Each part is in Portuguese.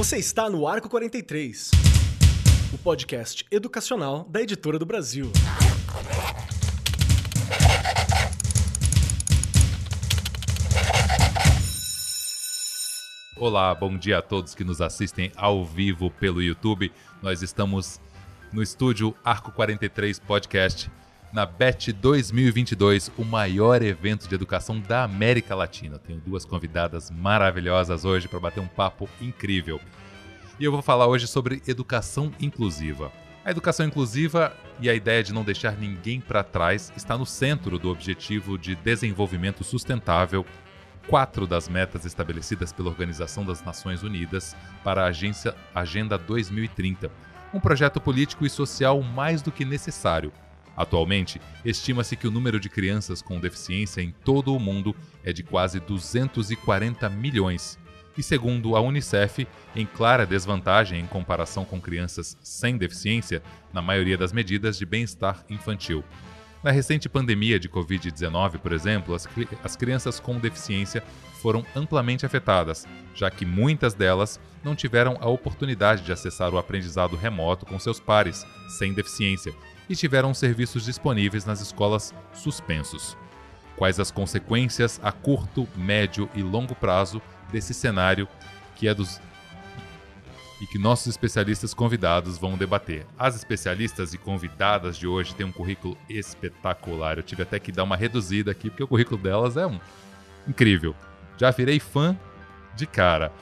Você está no Arco 43, o podcast educacional da Editora do Brasil. Olá, bom dia a todos que nos assistem ao vivo pelo YouTube. Nós estamos no estúdio Arco 43 Podcast, na BET 2022, o maior evento de educação da América Latina. Tenho duas convidadas maravilhosas hoje para bater um papo incrível. E eu vou falar hoje sobre educação inclusiva. A educação inclusiva e a ideia de não deixar ninguém para trás está no centro do objetivo de desenvolvimento sustentável, quatro das metas estabelecidas pela Organização das Nações Unidas para a Agência Agenda 2030, um projeto político e social mais do que necessário. Atualmente, estima-se que o número de crianças com deficiência em todo o mundo é de quase 240 milhões, e segundo a Unicef, em clara desvantagem em comparação com crianças sem deficiência na maioria das medidas de bem-estar infantil. Na recente pandemia de Covid-19, por exemplo, as, as, crianças com deficiência foram amplamente afetadas, já que muitas delas não tiveram a oportunidade de acessar o aprendizado remoto com seus pares, sem deficiência, e tiveram serviços disponíveis nas escolas suspensos. Quais as consequências a curto, médio e longo prazo desse cenário que é dos e que nossos especialistas convidados vão debater. As especialistas e convidadas de hoje têm um currículo espetacular. Eu tive até que dar uma reduzida aqui porque o currículo delas é um incrível. Já virei fã de cara.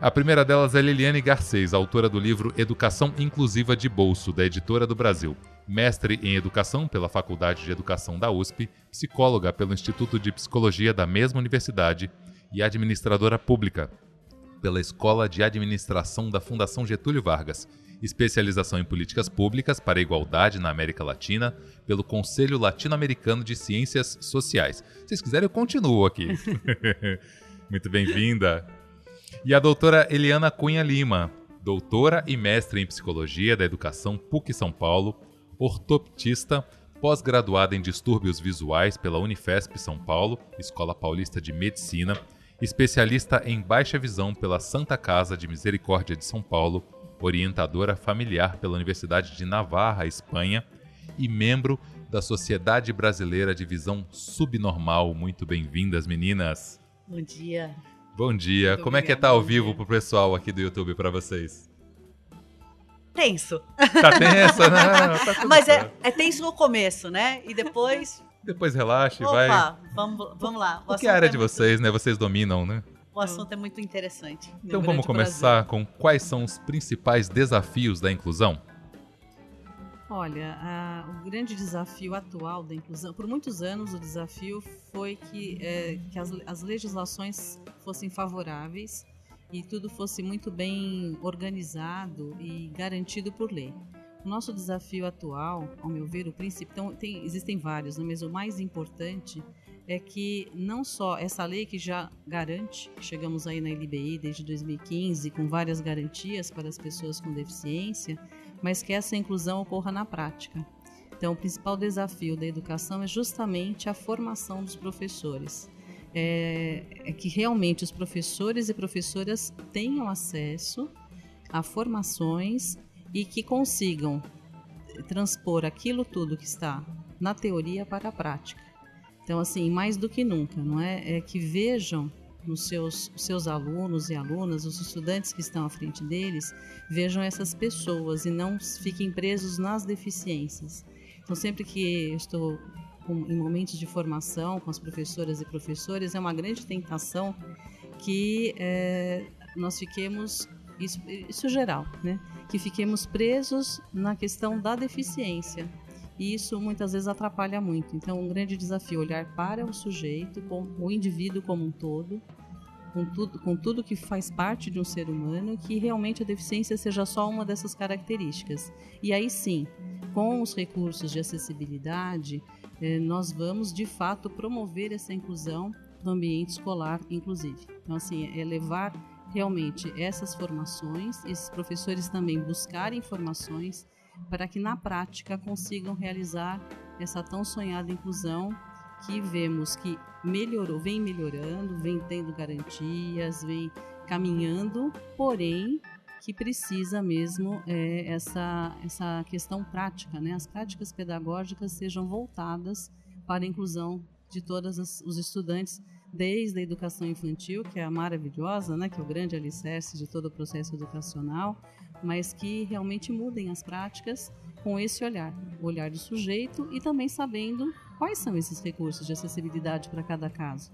A primeira delas é Liliane Garcês, autora do livro Educação Inclusiva de Bolso, da Editora do Brasil. Mestre em Educação pela Faculdade de Educação da USP, psicóloga pelo Instituto de Psicologia da mesma universidade e administradora pública pela Escola de Administração da Fundação Getúlio Vargas, especialização em políticas públicas para a igualdade na América Latina, pelo Conselho Latino-Americano de Ciências Sociais. Se vocês quiserem, eu continuo aqui. Muito bem-vinda. E a doutora Eliana Cunha Lima, doutora e mestre em Psicologia da Educação PUC São Paulo, ortoptista, pós-graduada em distúrbios visuais pela Unifesp São Paulo, Escola Paulista de Medicina, especialista em baixa visão pela Santa Casa de Misericórdia de São Paulo, orientadora familiar pela Universidade de Navarra, Espanha, e membro da Sociedade Brasileira de Visão Subnormal. Muito bem-vindas, meninas. Bom dia. Bom dia. Muito Como é que é estar tá ao vivo pro pessoal aqui do YouTube para vocês? Tenso. Tá tenso, né? Tá Mas é, é tenso no começo, né? E depois depois relaxa e Opa, vai. Vamos, vamos lá. O, o que é a área é de vocês, né? Vocês dominam, né? O assunto é muito interessante. Então vamos começar Brasil. com quais são os principais desafios da inclusão? Olha, a, o grande desafio atual da inclusão, por muitos anos o desafio foi que, é, que as, as legislações fossem favoráveis e tudo fosse muito bem organizado e garantido por lei. O nosso desafio atual, ao meu ver, o princípio, então, tem, existem vários, né, mas o mais importante é que não só essa lei que já garante, chegamos aí na LBI desde 2015 com várias garantias para as pessoas com deficiência, mas que essa inclusão ocorra na prática. Então, o principal desafio da educação é justamente a formação dos professores. É, é que realmente os professores e professoras tenham acesso a formações e que consigam transpor aquilo tudo que está na teoria para a prática. Então, assim, mais do que nunca, não é? É que vejam nos seus, seus alunos e alunas, os estudantes que estão à frente deles, vejam essas pessoas e não fiquem presos nas deficiências. Então, sempre que estou em momentos de formação com as professoras e professores, é uma grande tentação que é, nós fiquemos, isso, isso geral, né? que fiquemos presos na questão da deficiência. E isso muitas vezes atrapalha muito. Então, um grande desafio olhar para o sujeito, o indivíduo como um todo, com tudo, com tudo que faz parte de um ser humano, que realmente a deficiência seja só uma dessas características. E aí sim, com os recursos de acessibilidade, nós vamos de fato promover essa inclusão no ambiente escolar, inclusive. Então, assim, é levar realmente essas formações, esses professores também buscarem informações para que na prática consigam realizar essa tão sonhada inclusão que vemos que melhorou, vem melhorando, vem tendo garantias, vem caminhando, porém que precisa mesmo é, essa, essa questão prática, né? As práticas pedagógicas sejam voltadas para a inclusão de todos os estudantes, desde a educação infantil, que é a maravilhosa, né? Que é o grande alicerce de todo o processo educacional, mas que realmente mudem as práticas com esse olhar, o olhar do sujeito e também sabendo quais são esses recursos de acessibilidade para cada caso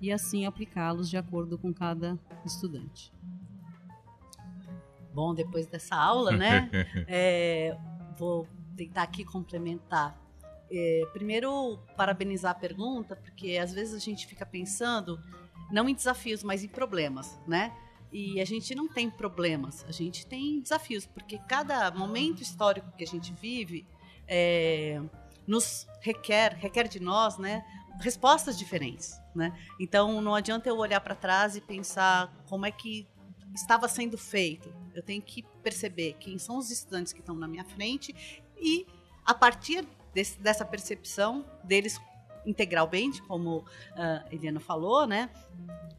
e assim aplicá-los de acordo com cada estudante. Bom, depois dessa aula, né? é, vou tentar aqui complementar. É, primeiro, parabenizar a pergunta, porque às vezes a gente fica pensando não em desafios, mas em problemas, né? E a gente não tem problemas, a gente tem desafios, porque cada momento histórico que a gente vive é, nos requer, requer de nós, né, respostas diferentes, né? Então não adianta eu olhar para trás e pensar como é que estava sendo feito. Eu tenho que perceber quem são os estudantes que estão na minha frente e a partir desse, dessa percepção deles integralmente, como uh, Eliana falou, né?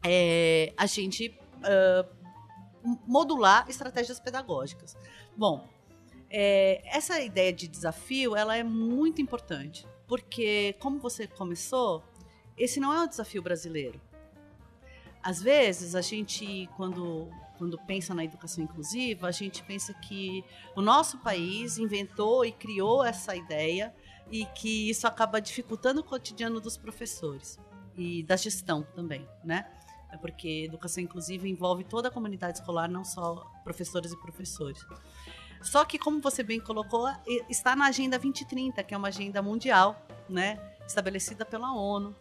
É, a gente uh, modular estratégias pedagógicas. Bom, é, essa ideia de desafio ela é muito importante, porque como você começou, esse não é um desafio brasileiro. Às vezes a gente, quando quando pensa na educação inclusiva, a gente pensa que o nosso país inventou e criou essa ideia e que isso acaba dificultando o cotidiano dos professores e da gestão também, né? É porque educação inclusiva envolve toda a comunidade escolar, não só professores e professores. Só que, como você bem colocou, está na Agenda 2030, que é uma agenda mundial, né, estabelecida pela ONU,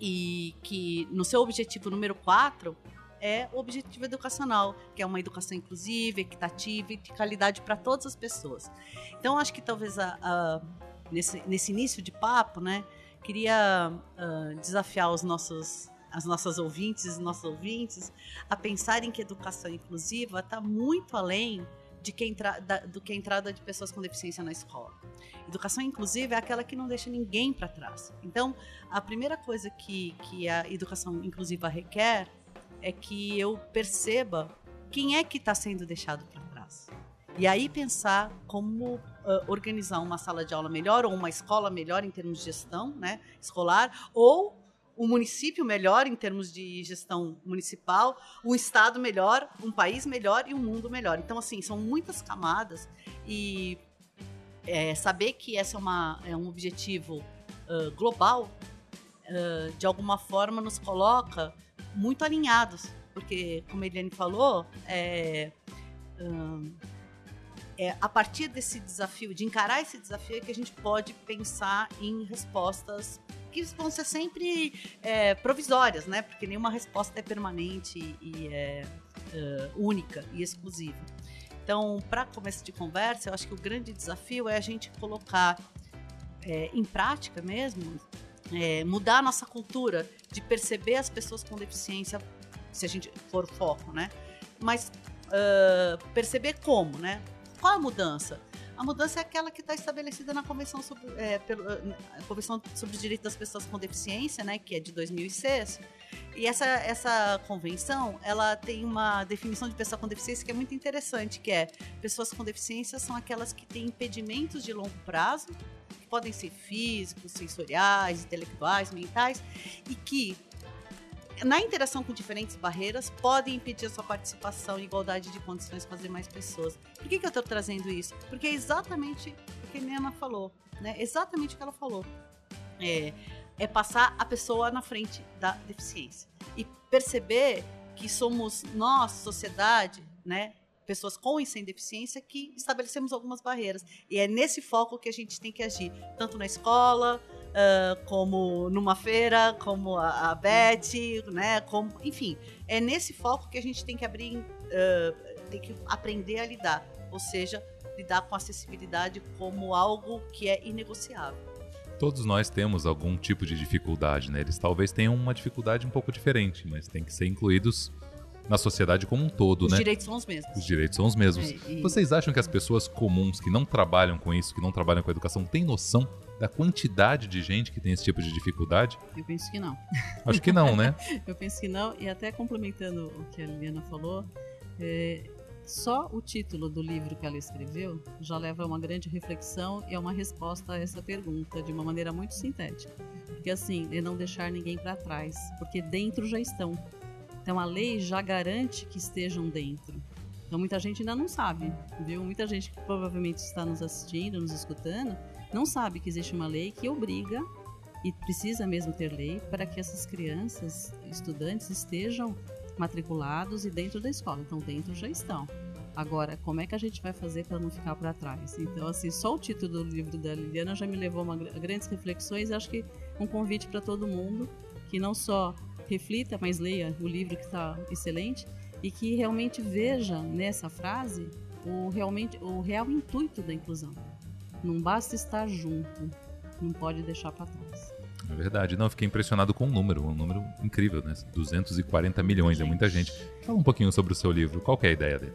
e que no seu objetivo número 4 é o objetivo educacional, que é uma educação inclusiva, equitativa e de qualidade para todas as pessoas. Então, acho que talvez a, a, nesse, nesse início de papo, né, queria uh, desafiar os nossos as nossas ouvintes e nossos ouvintes a pensarem que educação inclusiva está muito além de que entra, da, do que a entrada de pessoas com deficiência na escola. Educação inclusiva é aquela que não deixa ninguém para trás. Então, a primeira coisa que, que a educação inclusiva requer é que eu perceba quem é que está sendo deixado para trás. E aí pensar como uh, organizar uma sala de aula melhor ou uma escola melhor em termos de gestão né, escolar, ou um município melhor em termos de gestão municipal, um estado melhor, um país melhor e um mundo melhor. Então, assim, são muitas camadas e é, saber que essa é, uma, é um objetivo uh, global, uh, de alguma forma nos coloca muito alinhados, porque, como a Eliane falou, é, é a partir desse desafio, de encarar esse desafio, é que a gente pode pensar em respostas que vão ser sempre é, provisórias, né? Porque nenhuma resposta é permanente e é uh, única e exclusiva. Então, para começo de conversa, eu acho que o grande desafio é a gente colocar é, em prática mesmo, é, mudar a nossa cultura de perceber as pessoas com deficiência, se a gente for foco, né? Mas uh, perceber como, né? Qual a mudança? A mudança é aquela que está estabelecida na Convenção sobre, é, pelo, Convenção sobre os Direitos das Pessoas com Deficiência, né, que é de 2006. E essa, essa convenção, ela tem uma definição de pessoa com deficiência que é muito interessante, que é pessoas com deficiência são aquelas que têm impedimentos de longo prazo, que podem ser físicos, sensoriais, intelectuais, mentais, e que na interação com diferentes barreiras, podem impedir a sua participação e igualdade de condições com as demais pessoas. Por que, que eu estou trazendo isso? Porque é exatamente o que a Nena falou, né? Exatamente o que ela falou. É, é passar a pessoa na frente da deficiência e perceber que somos nós, sociedade, né, pessoas com e sem deficiência, que estabelecemos algumas barreiras. E é nesse foco que a gente tem que agir, tanto na escola, uh, como numa feira, como a, a Beth, né? Como, enfim, é nesse foco que a gente tem que abrir, uh, tem que aprender a lidar, ou seja, lidar com acessibilidade como algo que é inegociável. Todos nós temos algum tipo de dificuldade, né? Eles talvez tenham uma dificuldade um pouco diferente, mas tem que ser incluídos na sociedade como um todo, os né? Os direitos são os mesmos. Os direitos são os mesmos. É, e... Vocês acham que as pessoas comuns que não trabalham com isso, que não trabalham com a educação, têm noção da quantidade de gente que tem esse tipo de dificuldade? Eu penso que não. Acho que não, né? Eu penso que não, e até complementando o que a Liliana falou, é, só o título do livro que ela escreveu já leva a uma grande reflexão e é uma resposta a essa pergunta de uma maneira muito sintética. Porque assim, é não deixar ninguém para trás, porque dentro já estão. Então a lei já garante que estejam dentro. Então muita gente ainda não sabe, viu? Muita gente que provavelmente está nos assistindo, nos escutando, não sabe que existe uma lei que obriga e precisa mesmo ter lei para que essas crianças, estudantes estejam matriculados e dentro da escola. Então, dentro já estão. Agora, como é que a gente vai fazer para não ficar para trás? Então, assim, só o título do livro da Liliana já me levou a, grandes reflexões. Acho que um convite para todo mundo que não só reflita, mas leia o livro que está excelente e que realmente veja nessa frase o realmente o real intuito da inclusão. Não basta estar junto, não pode deixar para trás. É verdade. Não, eu fiquei impressionado com o número, um número incrível, né? 240 milhões, gente. é muita gente. Fala um pouquinho sobre o seu livro, qual é a ideia dele?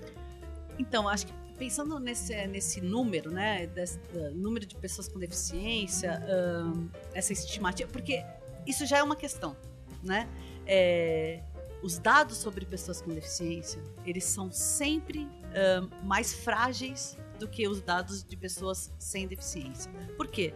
Então, acho que pensando nesse, nesse número, né, desse, uh, número de pessoas com deficiência, uh, essa estimativa, porque isso já é uma questão, né? É, os dados sobre pessoas com deficiência, eles são sempre uh, mais frágeis do que os dados de pessoas sem deficiência. Por quê?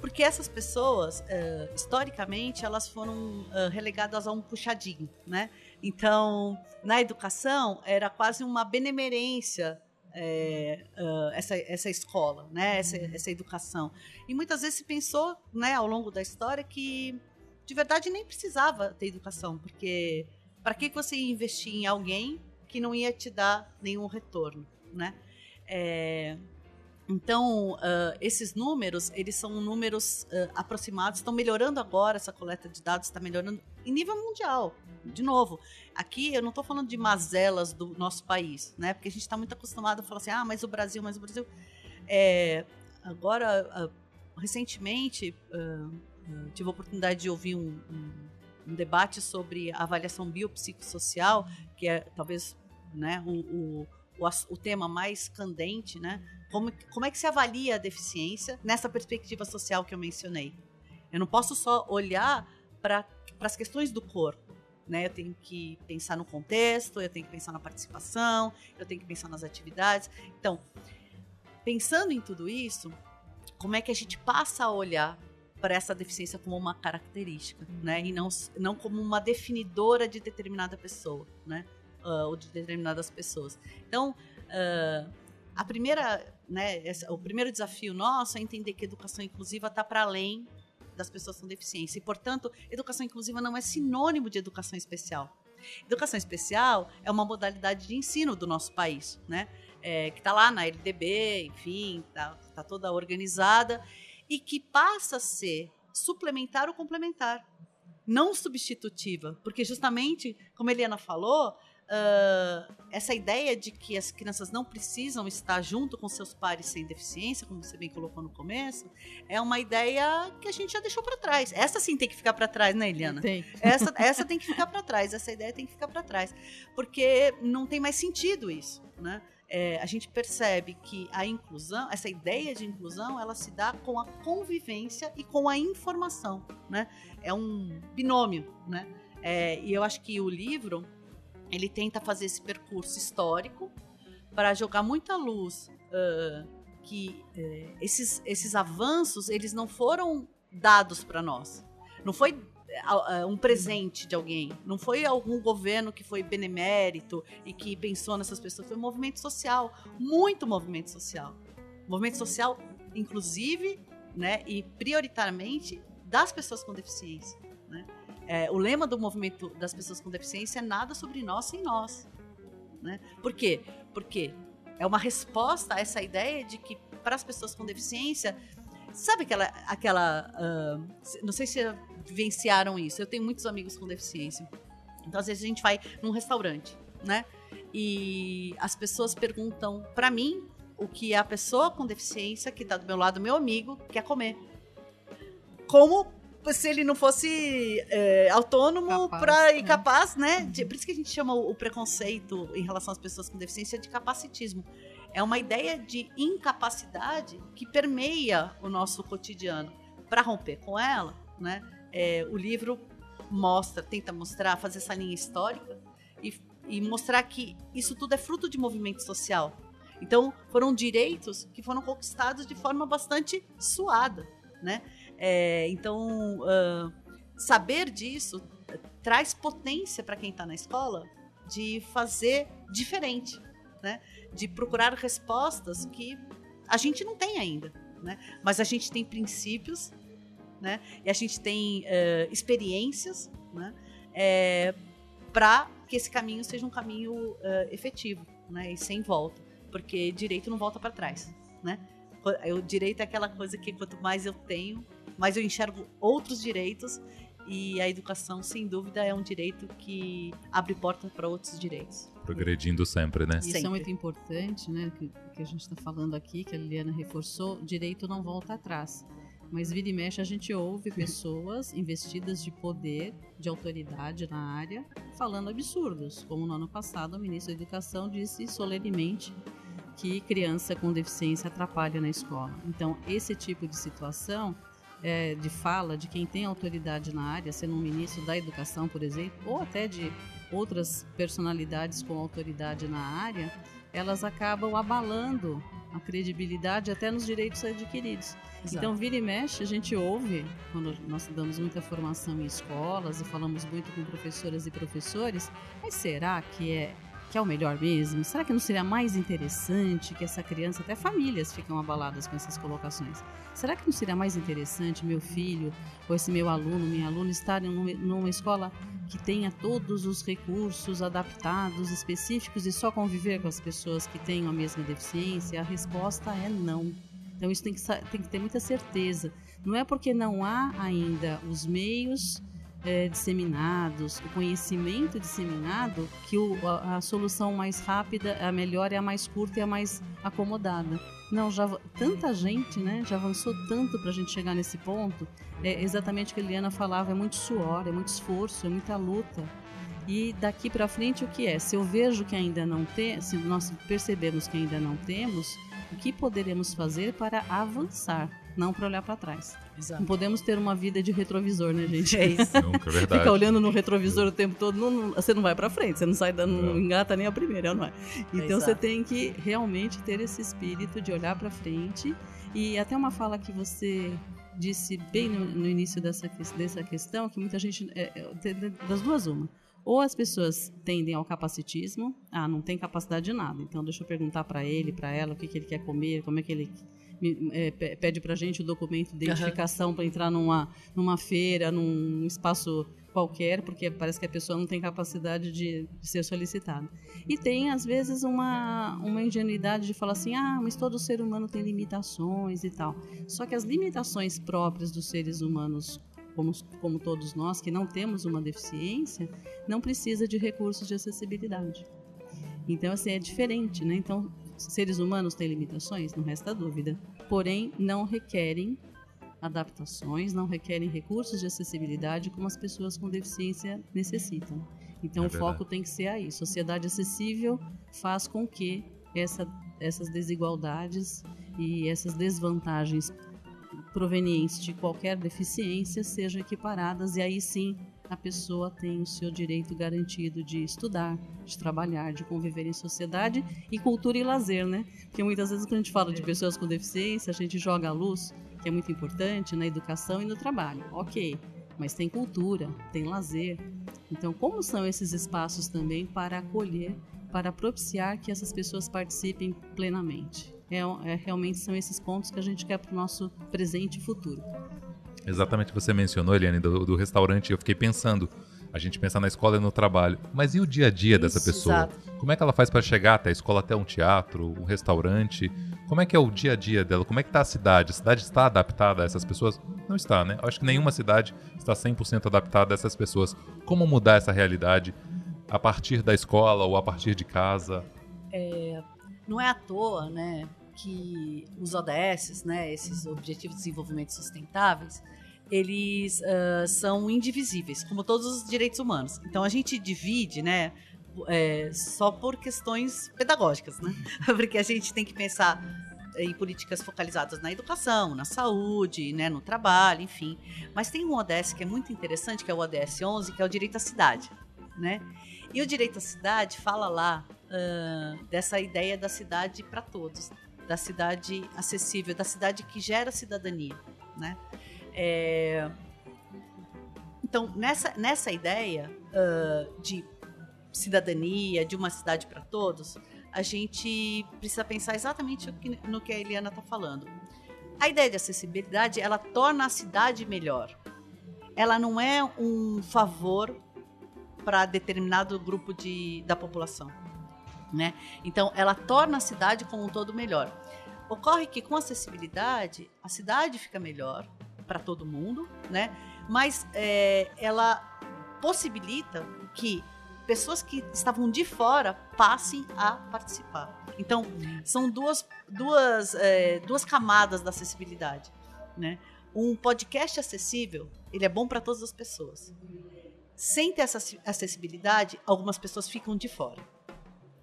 Porque essas pessoas, uh, historicamente, elas foram uh, relegadas a um puxadinho, né? Então, na educação, era quase uma benemerência é, uh, essa, essa escola, né? Essa, essa educação. E muitas vezes se pensou, né, ao longo da história, que de verdade nem precisava ter educação, porque para que você ia investir em alguém que não ia te dar nenhum retorno, né? É, então, uh, esses números, eles são números uh, aproximados, estão melhorando agora, essa coleta de dados está melhorando em nível mundial. De novo, aqui eu não estou falando de mazelas do nosso país, né? Porque a gente está muito acostumado a falar assim, ah, mas o Brasil, mas o Brasil... É, agora, uh, recentemente, tive a oportunidade de ouvir um, um, um, debate sobre avaliação biopsicossocial, que é talvez né, o, o, o, o tema mais candente, né? Como, como é que se avalia a deficiência nessa perspectiva social que eu mencionei? Eu não posso só olhar para as questões do corpo. Né? Eu tenho que pensar no contexto, eu tenho que pensar na participação, eu tenho que pensar nas atividades. Então, pensando em tudo isso, como é que a gente passa a olhar para essa deficiência como uma característica, né? E não, não como uma definidora de determinada pessoa, né? Uh, ou de determinadas pessoas. Então, uh, a primeira, né, essa, o primeiro desafio nosso é entender que educação inclusiva está para além das pessoas com deficiência. E, portanto, educação inclusiva não é sinônimo de educação especial. Educação especial é uma modalidade de ensino do nosso país, né? É, que está lá na LDB, enfim, está tá toda organizada e que passa a ser suplementar ou complementar, não substitutiva, porque justamente, como a Eliana falou, uh, essa ideia de que as crianças não precisam estar junto com seus pares sem deficiência, como você bem colocou no começo, é uma ideia que a gente já deixou para trás. Essa sim tem que ficar para trás, né, Eliana? Tem. Essa, essa tem que ficar para trás, essa ideia tem que ficar para trás, porque não tem mais sentido isso, né? É, a gente percebe que a inclusão, essa ideia de inclusão, ela se dá com a convivência e com a informação, né? É um binômio, né? É, e eu acho que o livro ele tenta fazer esse percurso histórico para jogar muita luz uh, que uh, esses, esses avanços eles não foram dados para nós. Não foi uh, um presente de alguém. Não foi algum governo que foi benemérito e que pensou nessas pessoas. Foi um movimento social, muito movimento social. Movimento social, inclusive, né, e prioritariamente das pessoas com deficiência. Né? É, o lema do movimento das pessoas com deficiência é nada sobre nós sem nós. Né? Por quê? Porque é uma resposta a essa ideia de que para as pessoas com deficiência, sabe aquela, aquela uh, não sei se vivenciaram isso. Eu tenho muitos amigos com deficiência, então às vezes a gente vai num restaurante, né? E as pessoas perguntam para mim o que a pessoa com deficiência que está do meu lado, meu amigo, quer comer. Como se ele não fosse é, autônomo pra, e é. capaz, né? De, por isso que a gente chama o, o, preconceito em relação às pessoas com deficiência de capacitismo. é uma ideia de incapacidade que permeia o nosso cotidiano. Para romper com ela, né, é, o livro mostra, tenta mostrar, fazer essa linha histórica e, e mostrar que isso tudo é fruto de movimento social. Então, foram direitos que foram conquistados de forma bastante suada, né? É, então, uh, saber disso traz potência para quem está na escola de fazer diferente, né? De procurar respostas que a gente não tem ainda, né? Mas a gente tem princípios, né? E a gente tem uh, experiências, né? É, para que esse caminho seja um caminho uh, efetivo, né? E sem volta, porque direito não volta para trás, né? O direito é aquela coisa que quanto mais eu tenho, mais eu enxergo outros direitos e a educação, sem dúvida, é um direito que abre porta para outros direitos. Progredindo sempre, né? Isso sempre. é muito importante, né? Que, que a gente está falando aqui, que a Liliana reforçou: direito não volta atrás. Mas vira e mexe a gente ouve pessoas investidas de poder, de autoridade na área, falando absurdos. Como no ano passado, o ministro da Educação disse solenemente que criança com deficiência atrapalha na escola. Então, esse tipo de situação é, de fala de quem tem autoridade na área, sendo um ministro da educação, por exemplo, ou até de outras personalidades com autoridade na área, elas acabam abalando a credibilidade até nos direitos adquiridos. Exato. Então, vira e mexe, a gente ouve, quando nós damos muita formação em escolas e falamos muito com professoras e professores, mas será que é que é o melhor mesmo? Será que não seria mais interessante que essa criança, até famílias ficam abaladas com essas colocações? Será que não seria mais interessante meu filho ou esse meu aluno, minha aluna, estarem numa escola que tenha todos os recursos adaptados, específicos e só conviver com as pessoas que tenham a mesma deficiência? A resposta é não. Então isso tem que, tem que ter muita certeza. Não é porque não há ainda os meios é, disseminados, o conhecimento disseminado, que o, a, a, solução mais rápida, a melhor é a mais curta e a mais acomodada. Não, já tanta gente, né, já avançou tanto para a gente chegar nesse ponto. É exatamente o que a Eliana falava, é muito suor, é muito esforço, é muita luta. E daqui para frente o que é? Se eu vejo que ainda não tem, se nós percebemos que ainda não temos, o que poderemos fazer para avançar? Não para olhar para trás. Exato. Não podemos ter uma vida de retrovisor, né, gente? É isso. Nunca, é verdade. Ficar olhando no retrovisor o tempo todo, não, não, você não vai para frente, você não sai dando, não engata nem a primeira, não é? Então é você tem que realmente ter esse espírito de olhar para frente e até uma fala que você disse bem no, no início dessa, dessa questão, que muita gente, é, é, das duas uma, ou as pessoas tendem ao capacitismo, ah, não tem capacidade de nada, então deixa eu perguntar para ele, para ela, o que, que ele quer comer, como é que ele é, pede para a gente o documento de identificação uhum. para entrar numa, numa feira, num espaço qualquer, porque parece que a pessoa não tem capacidade de, de, ser solicitada. E tem, às vezes, uma, uma ingenuidade de falar assim: ah, mas todo ser humano tem limitações e tal. Só que as limitações próprias dos seres humanos. Como, como todos nós que não temos uma deficiência, não precisa de recursos de acessibilidade. Então, assim, é diferente, né? Então, seres humanos têm limitações? Não resta dúvida. Porém, não requerem adaptações, não requerem recursos de acessibilidade como as pessoas com deficiência necessitam. Então, é o foco tem que ser aí. Sociedade acessível faz com que essa, essas desigualdades e essas desvantagens provenientes de qualquer deficiência sejam equiparadas e aí sim a pessoa tem o seu direito garantido de estudar, de trabalhar, de conviver em sociedade e cultura e lazer, né? Porque muitas vezes quando a gente fala de pessoas com deficiência, a gente joga a luz, que é muito importante na educação e no trabalho. OK, mas tem cultura, tem lazer. Então, como são esses espaços também para acolher, para propiciar que essas pessoas participem plenamente? É, é realmente são esses pontos que a gente quer para o nosso presente e futuro. Exatamente, você mencionou, Eliane, do, do restaurante, eu fiquei pensando, a gente pensa na escola e no trabalho, mas e o dia a dia Isso, dessa pessoa? Exato. Como é que ela faz para chegar até a escola, até um teatro, um restaurante? Como é que é o dia a dia dela? Como é que está a cidade? A cidade está adaptada a essas pessoas? Não está, né? Eu acho que nenhuma cidade está 100% adaptada a essas pessoas. Como mudar essa realidade a partir da escola ou a partir de casa? É, não é à toa, né, que os ODS, né, esses Objetivos de Desenvolvimento Sustentáveis, eles uh, são indivisíveis, como todos os direitos humanos. Então a gente divide, né, é, só por questões pedagógicas, né? Porque a gente tem que pensar em políticas focalizadas na educação, na saúde, né, no trabalho, enfim. Mas tem um ODS que é muito interessante, que é o ODS 11, que é o direito à cidade, né? E o direito à cidade fala lá uh, dessa ideia da cidade para todos, da cidade acessível, da cidade que gera cidadania, né? É... Então, nessa, nessa ideia uh, de cidadania, de uma cidade para todos, a gente precisa pensar exatamente no que a Eliana está falando. A ideia de acessibilidade, ela torna a cidade melhor. Ela não é um favor para determinado grupo de, da população. Né? Então, ela torna a cidade como um todo melhor. Ocorre que com acessibilidade, a cidade fica melhor para todo mundo, né? mas é, ela possibilita que pessoas que estavam de fora passem a participar. Então, são duas, duas, é, duas camadas da acessibilidade. Né? Um podcast acessível, ele é bom para todas as pessoas. Sem ter essa acessibilidade, algumas pessoas ficam de fora.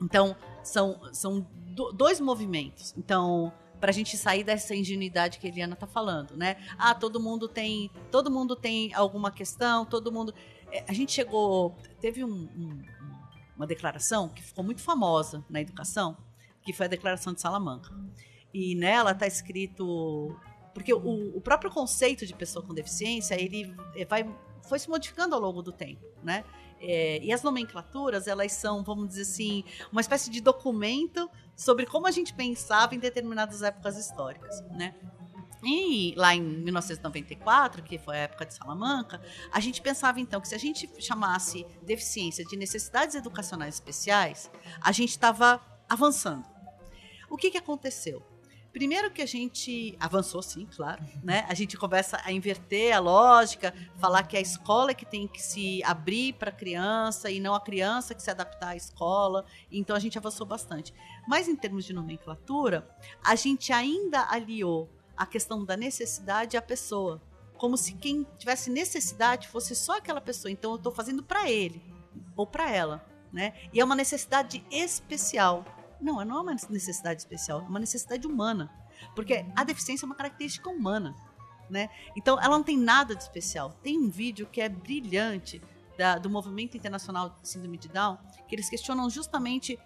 Então, são, são dois movimentos. Então, para a gente sair dessa ingenuidade que a Eliana está falando, né? Ah, todo mundo tem, todo mundo tem alguma questão, todo mundo. É, a gente chegou, teve um, um, uma declaração que ficou muito famosa na educação, que foi a Declaração de Salamanca. E nela está escrito porque o, o, próprio conceito de pessoa com deficiência ele vai foi se modificando ao longo do tempo, né? É, e as nomenclaturas elas são, vamos dizer assim, uma espécie de documento sobre como a gente pensava em determinadas épocas históricas, né? E lá em 1994, que foi a época de Salamanca, a gente pensava então que se a gente chamasse deficiência de necessidades educacionais especiais, a gente estava avançando. O que, que aconteceu? Primeiro que a gente avançou, sim, claro, né? A gente começa a inverter a lógica, falar que a escola é que tem que se abrir para a criança e não a criança que se adaptar à escola. Então a gente avançou bastante. Mas em termos de nomenclatura, a gente ainda aliou a questão da necessidade à pessoa. Como se quem tivesse necessidade fosse só aquela pessoa. Então eu estou fazendo para ele ou para ela. Né? E é uma necessidade especial. Não, não é uma necessidade especial, é uma necessidade humana. Porque a deficiência é uma característica humana. Né? Então ela não tem nada de especial. Tem um vídeo que é brilhante da, do Movimento Internacional de Síndrome de Down, que eles questionam justamente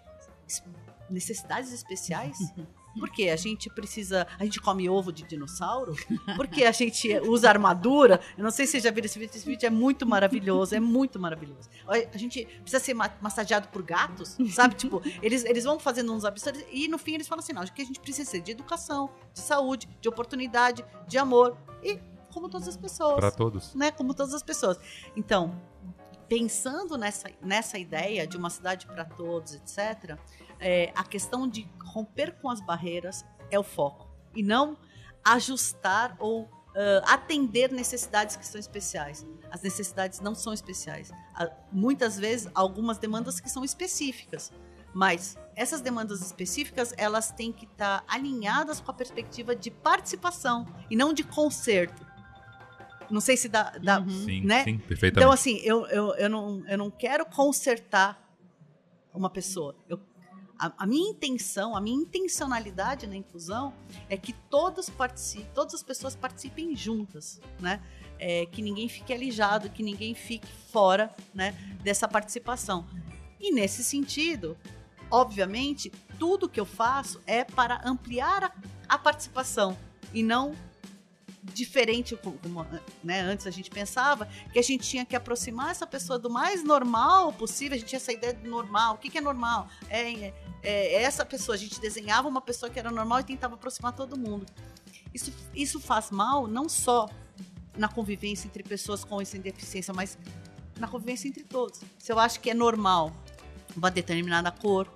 necessidades especiais. Porque a gente precisa. A gente come ovo de dinossauro? Porque a gente usa armadura? Eu não sei se vocês já viram esse vídeo. Esse vídeo é muito maravilhoso. É muito maravilhoso. A gente precisa ser massageado por gatos, sabe? tipo, eles, eles vão fazendo uns absurdos e no fim eles falam assim: não, que a gente precisa ser de educação, de saúde, de oportunidade, de amor. E como todas as pessoas. Para todos. Né? Como todas as pessoas. Então, pensando nessa, nessa ideia de uma cidade para todos, etc., é, a questão de romper com as barreiras é o foco. E não ajustar ou uh, atender necessidades que são especiais. As necessidades não são especiais. Há, muitas vezes, algumas demandas que são específicas. Mas essas demandas específicas, elas têm que estar alinhadas com a perspectiva de participação e não de conserto. Não sei se dá. dá uhum. Sim, né? sim, perfeitamente. Então, assim, eu, eu, eu, não, eu não quero consertar uma pessoa. Eu a, a, minha intenção, a minha intencionalidade na inclusão é que todos participem, todas as pessoas participem juntas, né? É, que ninguém fique alijado, que ninguém fique fora, né, dessa participação. E nesse sentido, obviamente, tudo que eu faço é para ampliar a, a participação e não diferente como né, antes a gente pensava, que a gente tinha que aproximar essa pessoa do mais normal possível. A gente tinha essa ideia de normal. O que, que é normal? É, é, é, essa pessoa. A gente desenhava uma pessoa que era normal e tentava aproximar todo mundo. Isso, isso faz mal não só na convivência entre pessoas com e sem deficiência, mas na convivência entre todos. Se eu acho que é normal uma determinada cor,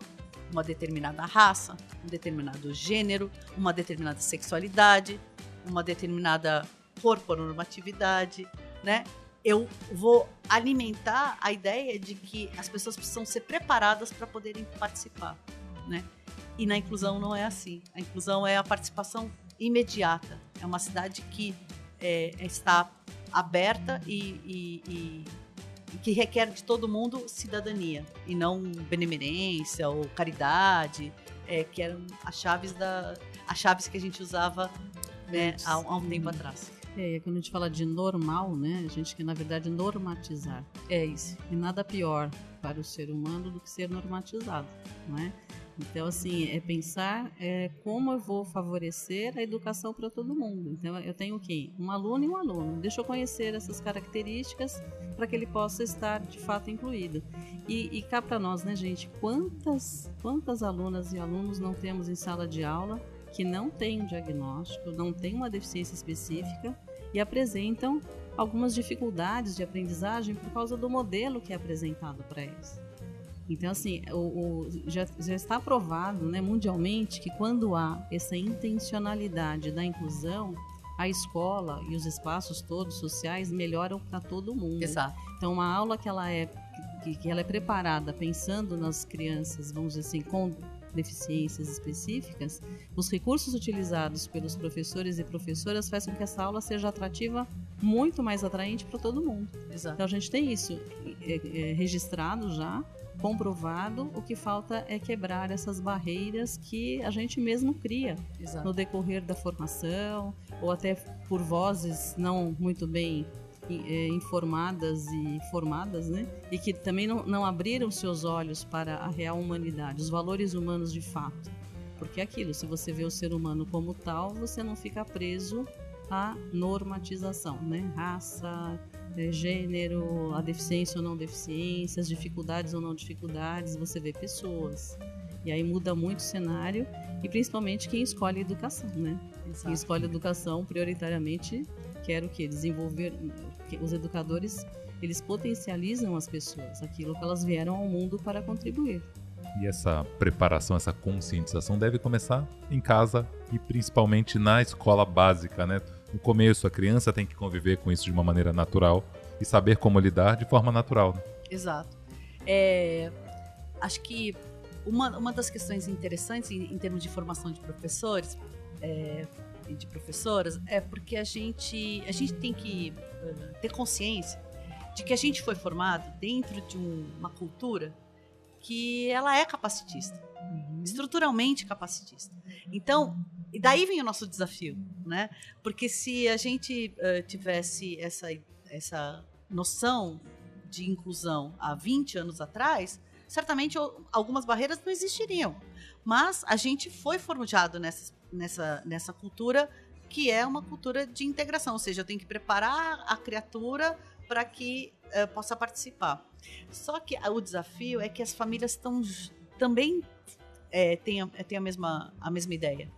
uma determinada raça, um determinado gênero, uma determinada sexualidade, uma determinada corporonormatividade, né? Eu vou alimentar a ideia de que as pessoas precisam ser preparadas para poderem participar, né? E na inclusão não é assim. A inclusão é a participação imediata. É uma cidade que é, está aberta e, e, e que requer de todo mundo cidadania e não benemerência ou caridade, é, que eram as chaves da as chaves que a gente usava né, há, há um tempo atrás. É, quando a gente fala de normal, né, a gente quer na verdade normatizar. É isso. E nada pior para o ser humano do que ser normatizado, não é? Então, assim, é pensar é, como eu vou favorecer a educação para todo mundo. Então, eu tenho o quê? Um aluno e um aluno. Deixa eu conhecer essas características para que ele possa estar, de fato, incluído. E, e cá para nós, né, gente? Quantas, quantas alunas e alunos não temos em sala de aula que não têm um diagnóstico, não têm uma deficiência específica e apresentam algumas dificuldades de aprendizagem por causa do modelo que é apresentado para eles. Então, assim, o, o, já, já, está provado né, mundialmente que quando há essa intencionalidade da inclusão, a escola e os espaços todos sociais melhoram para todo mundo. Exato. Então, uma aula que ela é que, que ela é preparada pensando nas crianças, vamos dizer assim, com deficiências específicas, os recursos utilizados pelos professores e professoras fazem com que essa aula seja atrativa, muito mais atraente para todo mundo. Exato. Então a gente tem isso é, é, registrado já comprovado, o que falta é quebrar essas barreiras que a gente mesmo cria Exato. no decorrer da formação, ou até por vozes não muito bem informadas e formadas, né? E que também não, não abriram seus olhos para a real humanidade, os valores humanos de fato. Porque é aquilo, se você vê o ser humano como tal, você não fica preso à normatização, né? Raça, é, gênero, a deficiência ou não deficiência, as dificuldades ou não dificuldades, você vê pessoas. E aí muda muito o cenário e principalmente quem escolhe educação, né? Exato. Quem escolhe educação prioritariamente quer o que desenvolver os educadores eles potencializam as pessoas aquilo que elas vieram ao mundo para contribuir. E essa preparação essa conscientização deve começar em casa e principalmente na escola básica né? No começo a criança tem que conviver com isso de uma maneira natural e saber como lidar de forma natural né? exato. É, acho que uma, uma das questões interessantes em, em termos de formação de professores é, e de professoras é porque a gente, a gente tem que ter consciência de que a gente foi formado dentro de um, uma cultura que ela é capacitista, uhum. estruturalmente capacitista. Então, e daí vem o nosso desafio, né? Porque se a gente uh, tivesse essa, essa noção de inclusão há 20 anos atrás, certamente algumas barreiras não existiriam. Mas a gente foi forjado nessas nessa, nessa cultura que é uma cultura de integração, ou seja, eu tenho que preparar a criatura para que uh, possa participar. Só que o desafio é que as famílias estão também é, têm, têm a, mesma, a mesma ideia.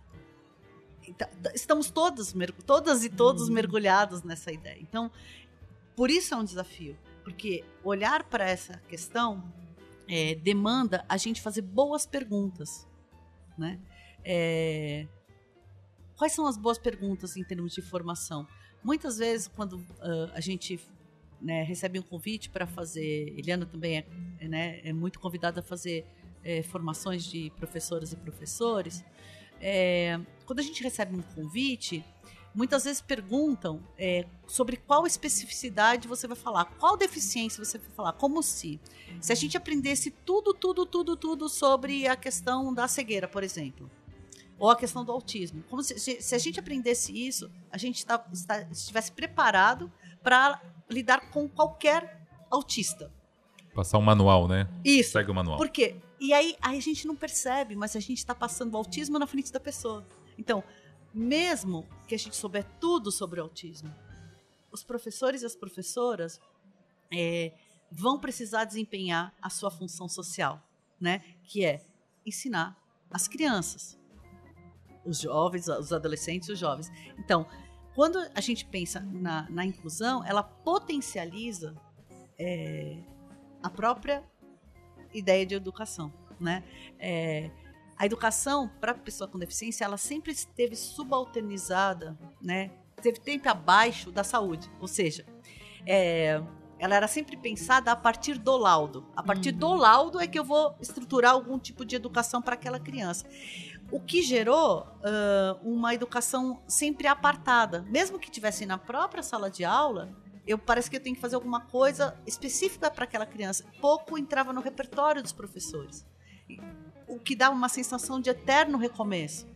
Então, estamos todos, todas e todos uhum. mergulhados nessa ideia. Então, por isso é um desafio, porque olhar para essa questão é, demanda a gente fazer boas perguntas, né? É, Quais são as boas perguntas em termos de formação? Muitas vezes, quando uh, a gente né, recebe um convite para fazer, Eliana também é, é, né, é muito convidada a fazer é, formações de professoras e professores. É, quando a gente recebe um convite, muitas vezes perguntam é, sobre qual especificidade você vai falar, qual deficiência você vai falar, como se. Se a gente aprendesse tudo, tudo, tudo, tudo sobre a questão da cegueira, por exemplo ou a questão do autismo. Como se, se a gente aprendesse isso, a gente tá, está, estivesse preparado para lidar com qualquer autista. Passar um manual, né? Isso. Segue o manual. Por quê? E aí, aí a gente não percebe, mas a gente está passando o autismo na frente da pessoa. Então, mesmo que a gente souber tudo sobre o autismo, os professores e as professoras é, vão precisar desempenhar a sua função social, né? Que é ensinar as crianças os jovens, os adolescentes e os jovens. Então, quando a gente pensa na, na inclusão, ela potencializa é, a própria ideia de educação, né? É, a educação para a pessoa com deficiência, ela sempre esteve subalternizada, né? Teve tempo abaixo da saúde, ou seja, é, ela era sempre pensada a partir do laudo. A partir uhum. do laudo é que eu vou estruturar algum tipo de educação para aquela criança o que gerou uh, uma educação sempre apartada. Mesmo que tivesse na própria sala de aula, eu parece que eu tenho que fazer alguma coisa específica para aquela criança. Pouco entrava no repertório dos professores. O que dá uma sensação de eterno recomeço.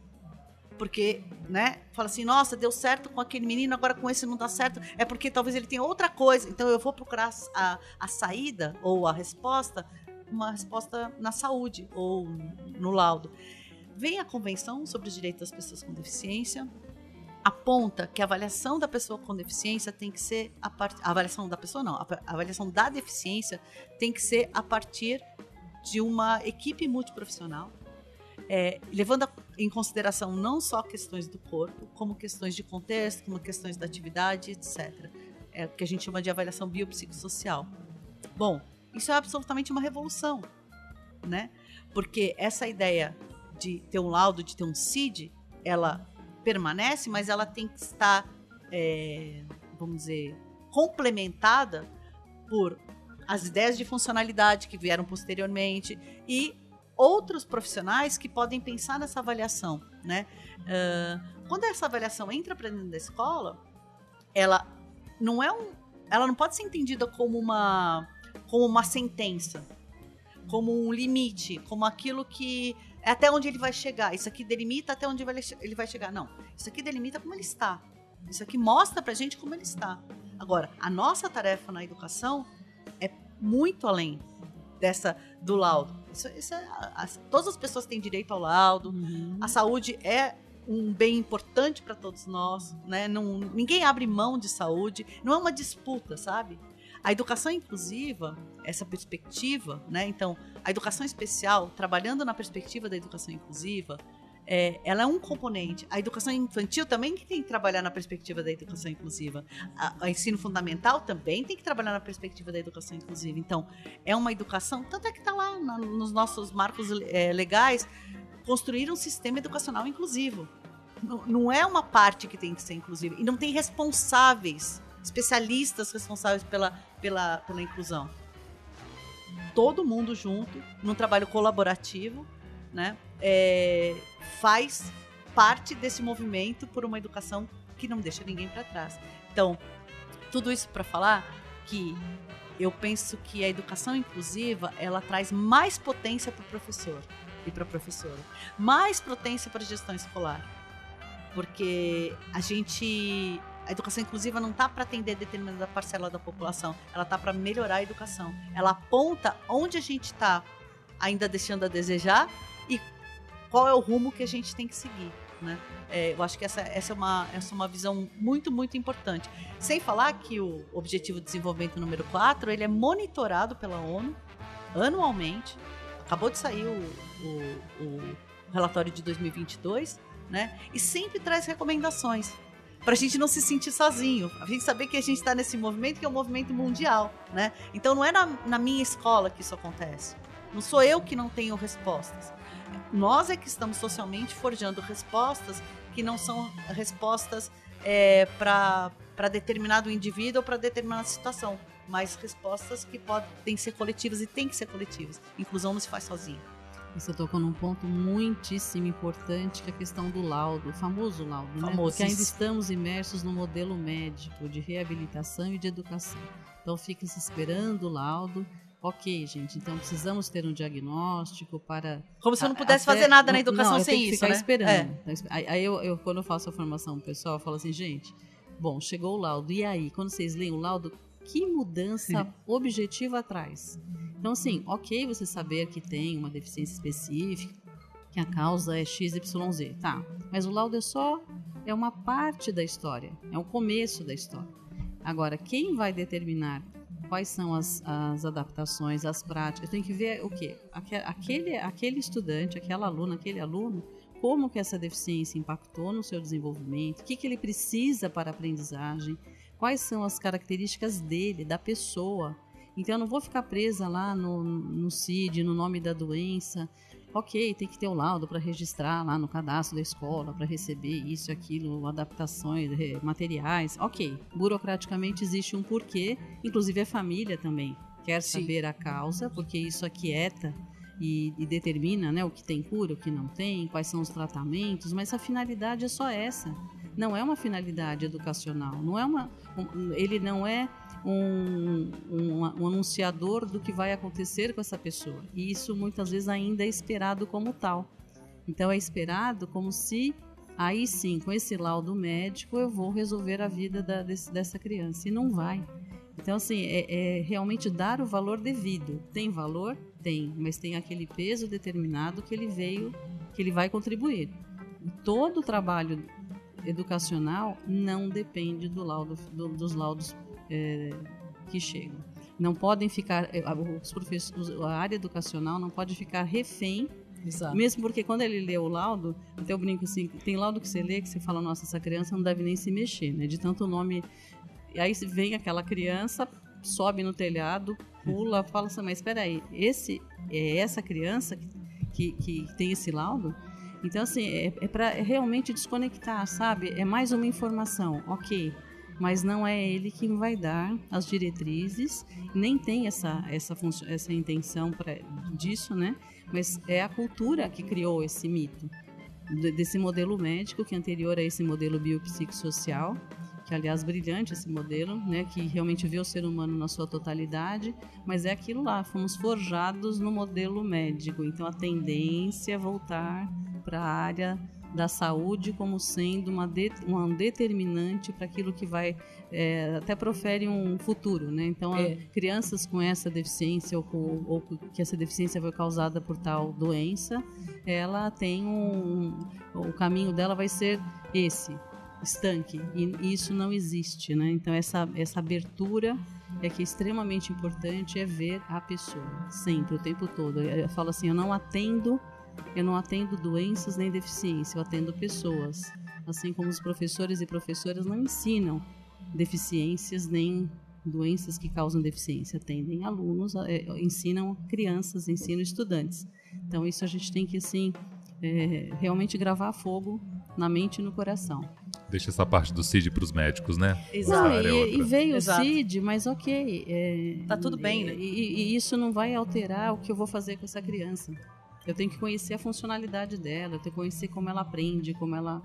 Porque, né, fala assim, nossa, deu certo com aquele menino, agora com esse não dá certo. É porque talvez ele tenha outra coisa. Então eu vou procurar a, a saída ou a resposta, uma resposta na saúde ou no laudo. Vem a Convenção sobre os Direitos das Pessoas com Deficiência, aponta que a avaliação da pessoa com deficiência tem que ser a, part... a avaliação da pessoa não, a avaliação da deficiência tem que ser a partir de uma equipe multiprofissional, é, levando em consideração não só questões do corpo, como questões de contexto, como questões da atividade, etc. É o que a gente chama de avaliação biopsicossocial. Bom, isso é absolutamente uma revolução, né? Porque essa ideia de ter um laudo, de ter um CID, ela permanece, mas ela tem que estar, é, vamos dizer, complementada por as ideias de funcionalidade que vieram posteriormente e outros profissionais que podem pensar nessa avaliação, né? Uh, quando essa avaliação entra para dentro da escola, ela não é um, ela não pode ser entendida como uma como uma sentença, como um limite, como aquilo que até onde ele vai chegar. Isso aqui delimita até onde ele vai chegar. Não. Isso aqui delimita como ele está. Isso aqui mostra pra gente como ele está. Agora, a nossa tarefa na educação é muito além dessa do laudo. Isso, isso é, a, todas as pessoas têm direito ao laudo. Uhum. A saúde é um bem importante para todos nós, né? Não, ninguém abre mão de saúde. Não é uma disputa, sabe? A educação inclusiva, essa perspectiva, né? Então, a educação especial, trabalhando na perspectiva da educação inclusiva, é, ela é um componente. A educação infantil também tem que trabalhar na perspectiva da educação inclusiva. A ensino fundamental também tem que trabalhar na perspectiva da educação inclusiva. Então, é uma educação, tanto é que está lá na, nos nossos marcos é, legais, construir um sistema educacional inclusivo. Não, não é uma parte que tem que ser inclusiva. E não tem responsáveis especialistas responsáveis pela, pela, pela inclusão. Todo mundo junto, num trabalho colaborativo, né, é, faz parte desse movimento por uma educação que não deixa ninguém para trás. Então, tudo isso para falar que eu penso que a educação inclusiva ela traz mais potência para o professor e para a professora, mais potência para a gestão escolar, porque a gente a educação inclusiva não está para atender determinada parcela da população, ela está para melhorar a educação. Ela aponta onde a gente está ainda deixando a desejar e qual é o rumo que a gente tem que seguir. Né? É, eu acho que essa, essa, é uma, essa é uma visão muito, muito importante. Sem falar que o Objetivo de Desenvolvimento número 4 ele é monitorado pela ONU anualmente. Acabou de sair o, o, o relatório de 2022, né? E sempre traz recomendações para a gente não se sentir sozinho, a gente saber que a gente está nesse movimento que é um movimento mundial, né? Então não é na, na minha escola que isso acontece. Não sou eu que não tenho respostas. Nós é que estamos socialmente forjando respostas que não são respostas é, para determinado indivíduo ou para determinada situação, mas respostas que podem ser coletivas e têm que ser coletivas. Inclusão não se faz sozinha. Você tocou num ponto muitíssimo importante, que é a questão do laudo, o famoso laudo, né? Porque ainda estamos imersos no modelo médico de reabilitação e de educação. Então fica se esperando o laudo. Ok, gente, então precisamos ter um diagnóstico para. Como se eu não pudesse até, fazer nada na educação não, sem isso. Ficar né? esperando. É. Aí eu, eu, quando eu faço a formação pessoal, eu falo assim, gente, bom, chegou o laudo. E aí, quando vocês leem o laudo, que mudança objetiva traz? Então, assim, ok você saber que tem uma deficiência específica, que a causa é XYZ, tá. Mas o laudo é só é uma parte da história, é o começo da história. Agora, quem vai determinar quais são as, as adaptações, as práticas, tem que ver o quê? Aquele, aquele estudante, aquela aluna, aquele aluno, como que essa deficiência impactou no seu desenvolvimento, o que, que ele precisa para a aprendizagem, quais são as características dele, da pessoa, então eu não vou ficar presa lá no, no CID, no nome da doença. Ok, tem que ter o laudo para registrar lá no cadastro da escola, para receber isso, aquilo, adaptações, materiais. Ok, burocraticamente existe um porquê, inclusive a família também quer Sim. saber a causa, porque isso aquieta e, e, determina né, o que tem cura, o que não tem, quais são os tratamentos, mas a finalidade é só essa. Não é uma finalidade educacional, não é uma, um, ele não é um, um, um, anunciador do que vai acontecer com essa pessoa. E isso muitas vezes ainda é esperado como tal. Então é esperado como se aí sim, com esse laudo médico, eu vou resolver a vida da, desse, dessa criança. E não vai. Então, assim, é, é, realmente dar o valor devido. Tem valor? Tem, mas tem aquele peso determinado que ele veio, que ele vai contribuir. Todo o trabalho educacional não depende do laudo, do, dos laudos é, que chegam. Não podem ficar, é, os professores, a área educacional não pode ficar refém Exato. Mesmo porque quando ele lê o laudo, até eu brinco assim, tem laudo que você lê que você fala, nossa, essa criança não deve nem se mexer, né? De tanto nome. E aí vem aquela criança, sobe no telhado, pula, fala assim, mas espera aí, esse é essa criança que, que, que tem esse laudo? Então, assim, é, é para realmente desconectar, sabe? É mais uma informação, ok mas não é ele quem vai dar as diretrizes, nem tem essa, essa, essa intenção pra, disso, né? Mas é a cultura que criou esse mito, desse modelo médico que é anterior a esse modelo biopsicossocial, que aliás brilhante esse modelo, né, que realmente vê o ser humano na sua totalidade, mas é aquilo lá, fomos forjados no modelo médico, então a tendência é voltar para a área da saúde como sendo uma de, um determinante para aquilo que vai é, até profere um futuro, né? Então, é. crianças com essa deficiência ou, com, ou, que essa deficiência foi causada por tal doença, ela tem um, o caminho dela vai ser esse estanque e isso não existe, né? Então essa essa abertura é que é extremamente importante é ver a pessoa sempre o tempo todo. Eu falo assim, eu não atendo eu não atendo doenças nem deficiência, eu atendo pessoas. Assim como os professores e professoras não ensinam deficiências nem doenças que causam deficiência, atendem alunos, é, ensinam crianças, ensinam estudantes. Então isso a gente tem que assim é, realmente gravar fogo na mente e no coração. Deixa essa parte do CID para os médicos, né? Exato. Não, e, e, veio Exato. o CID, mas ok. É, tá tudo bem, né? E, e, isso não vai alterar o que eu vou fazer com essa criança. Eu tenho que conhecer a funcionalidade dela, eu tenho que conhecer como ela aprende, como ela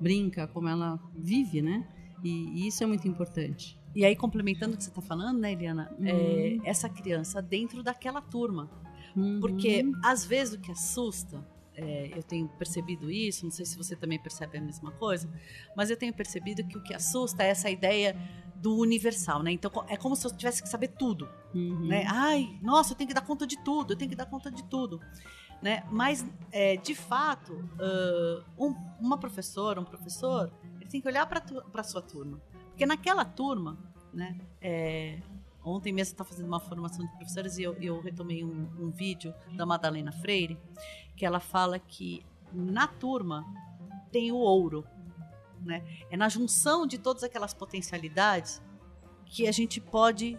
brinca, como ela vive, né? E, e isso é muito importante. E aí, complementando o que você está falando, né, Eliana? Uhum. É, essa criança dentro daquela turma. Uhum. Porque, às vezes, o que assusta, é, eu tenho percebido isso, não sei se você também percebe a mesma coisa, mas eu tenho percebido que o que assusta é essa ideia do universal, né? Então é como se eu tivesse que saber tudo, uhum. né? Ai, nossa, eu tenho que dar conta de tudo, eu tenho que dar conta de tudo. Né? Mas, é, de fato, uh, um, uma professora, um professor, ele tem que olhar para a sua turma. Porque naquela turma, né, é, ontem mesmo estava fazendo uma formação de professores e eu, eu retomei um, um, vídeo da Madalena Freire, que ela fala que na turma tem o ouro. Né? É na junção de todas aquelas potencialidades que a gente pode